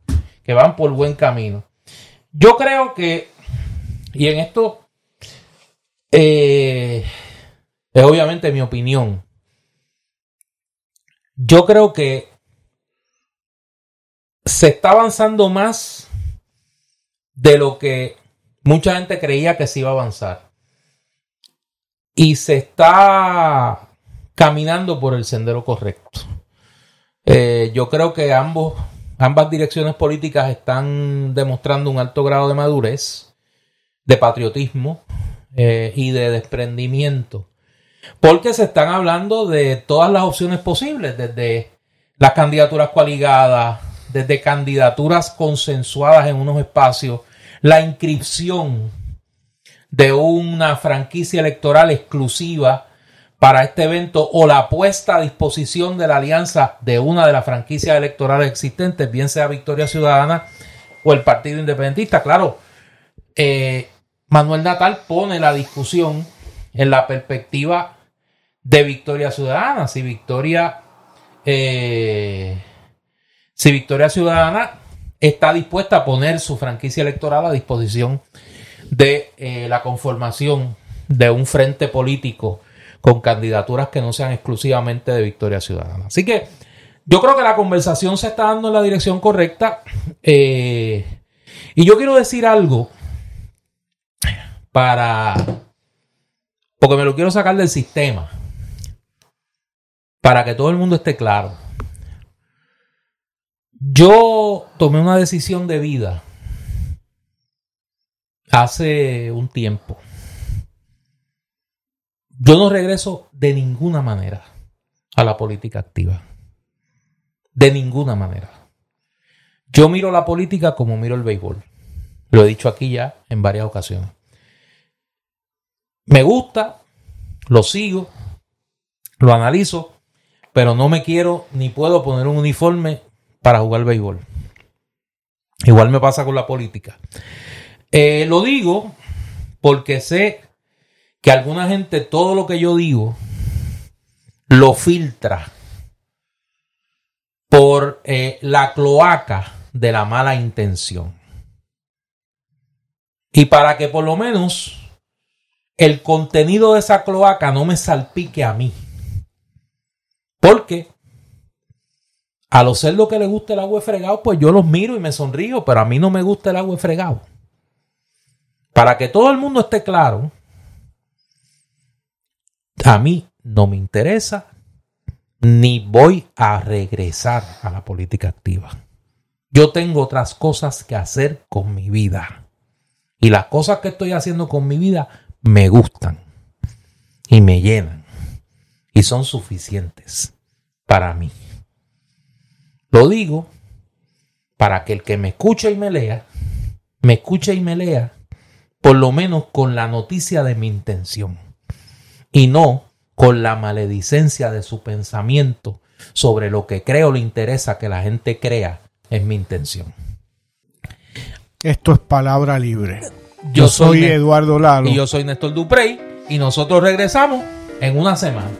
que van por buen camino. Yo creo que, y en esto eh, es obviamente mi opinión, yo creo que se está avanzando más de lo que mucha gente creía que se iba a avanzar. Y se está caminando por el sendero correcto. Eh, yo creo que ambos, ambas direcciones políticas están demostrando un alto grado de madurez, de patriotismo eh, y de desprendimiento. Porque se están hablando de todas las opciones posibles, desde las candidaturas coaligadas, desde candidaturas consensuadas en unos espacios, la inscripción de una franquicia electoral exclusiva para este evento o la puesta a disposición de la alianza de una de las franquicias electorales existentes, bien sea Victoria Ciudadana o el Partido Independentista. Claro, eh, Manuel Natal pone la discusión en la perspectiva de Victoria Ciudadana. Si Victoria, eh, si Victoria Ciudadana está dispuesta a poner su franquicia electoral a disposición de eh, la conformación de un frente político con candidaturas que no sean exclusivamente de Victoria Ciudadana. Así que yo creo que la conversación se está dando en la dirección correcta. Eh, y yo quiero decir algo para... Porque me lo quiero sacar del sistema. Para que todo el mundo esté claro. Yo tomé una decisión de vida hace un tiempo. Yo no regreso de ninguna manera a la política activa. De ninguna manera. Yo miro la política como miro el béisbol. Lo he dicho aquí ya en varias ocasiones. Me gusta, lo sigo, lo analizo, pero no me quiero ni puedo poner un uniforme para jugar béisbol. Igual me pasa con la política. Eh, lo digo porque sé que alguna gente todo lo que yo digo lo filtra por eh, la cloaca de la mala intención. Y para que por lo menos el contenido de esa cloaca no me salpique a mí. Porque a los cerdos que les gusta el agua fregado, pues yo los miro y me sonrío, pero a mí no me gusta el agua fregado. Para que todo el mundo esté claro, a mí no me interesa ni voy a regresar a la política activa. Yo tengo otras cosas que hacer con mi vida. Y las cosas que estoy haciendo con mi vida me gustan y me llenan y son suficientes para mí. Lo digo para que el que me escuche y me lea, me escuche y me lea, por lo menos con la noticia de mi intención y no con la maledicencia de su pensamiento sobre lo que creo le interesa que la gente crea es mi intención. Esto es palabra libre. Yo, soy, Eduardo Lalo. Y yo soy Néstor Duprey. Y nosotros regresamos en una semana.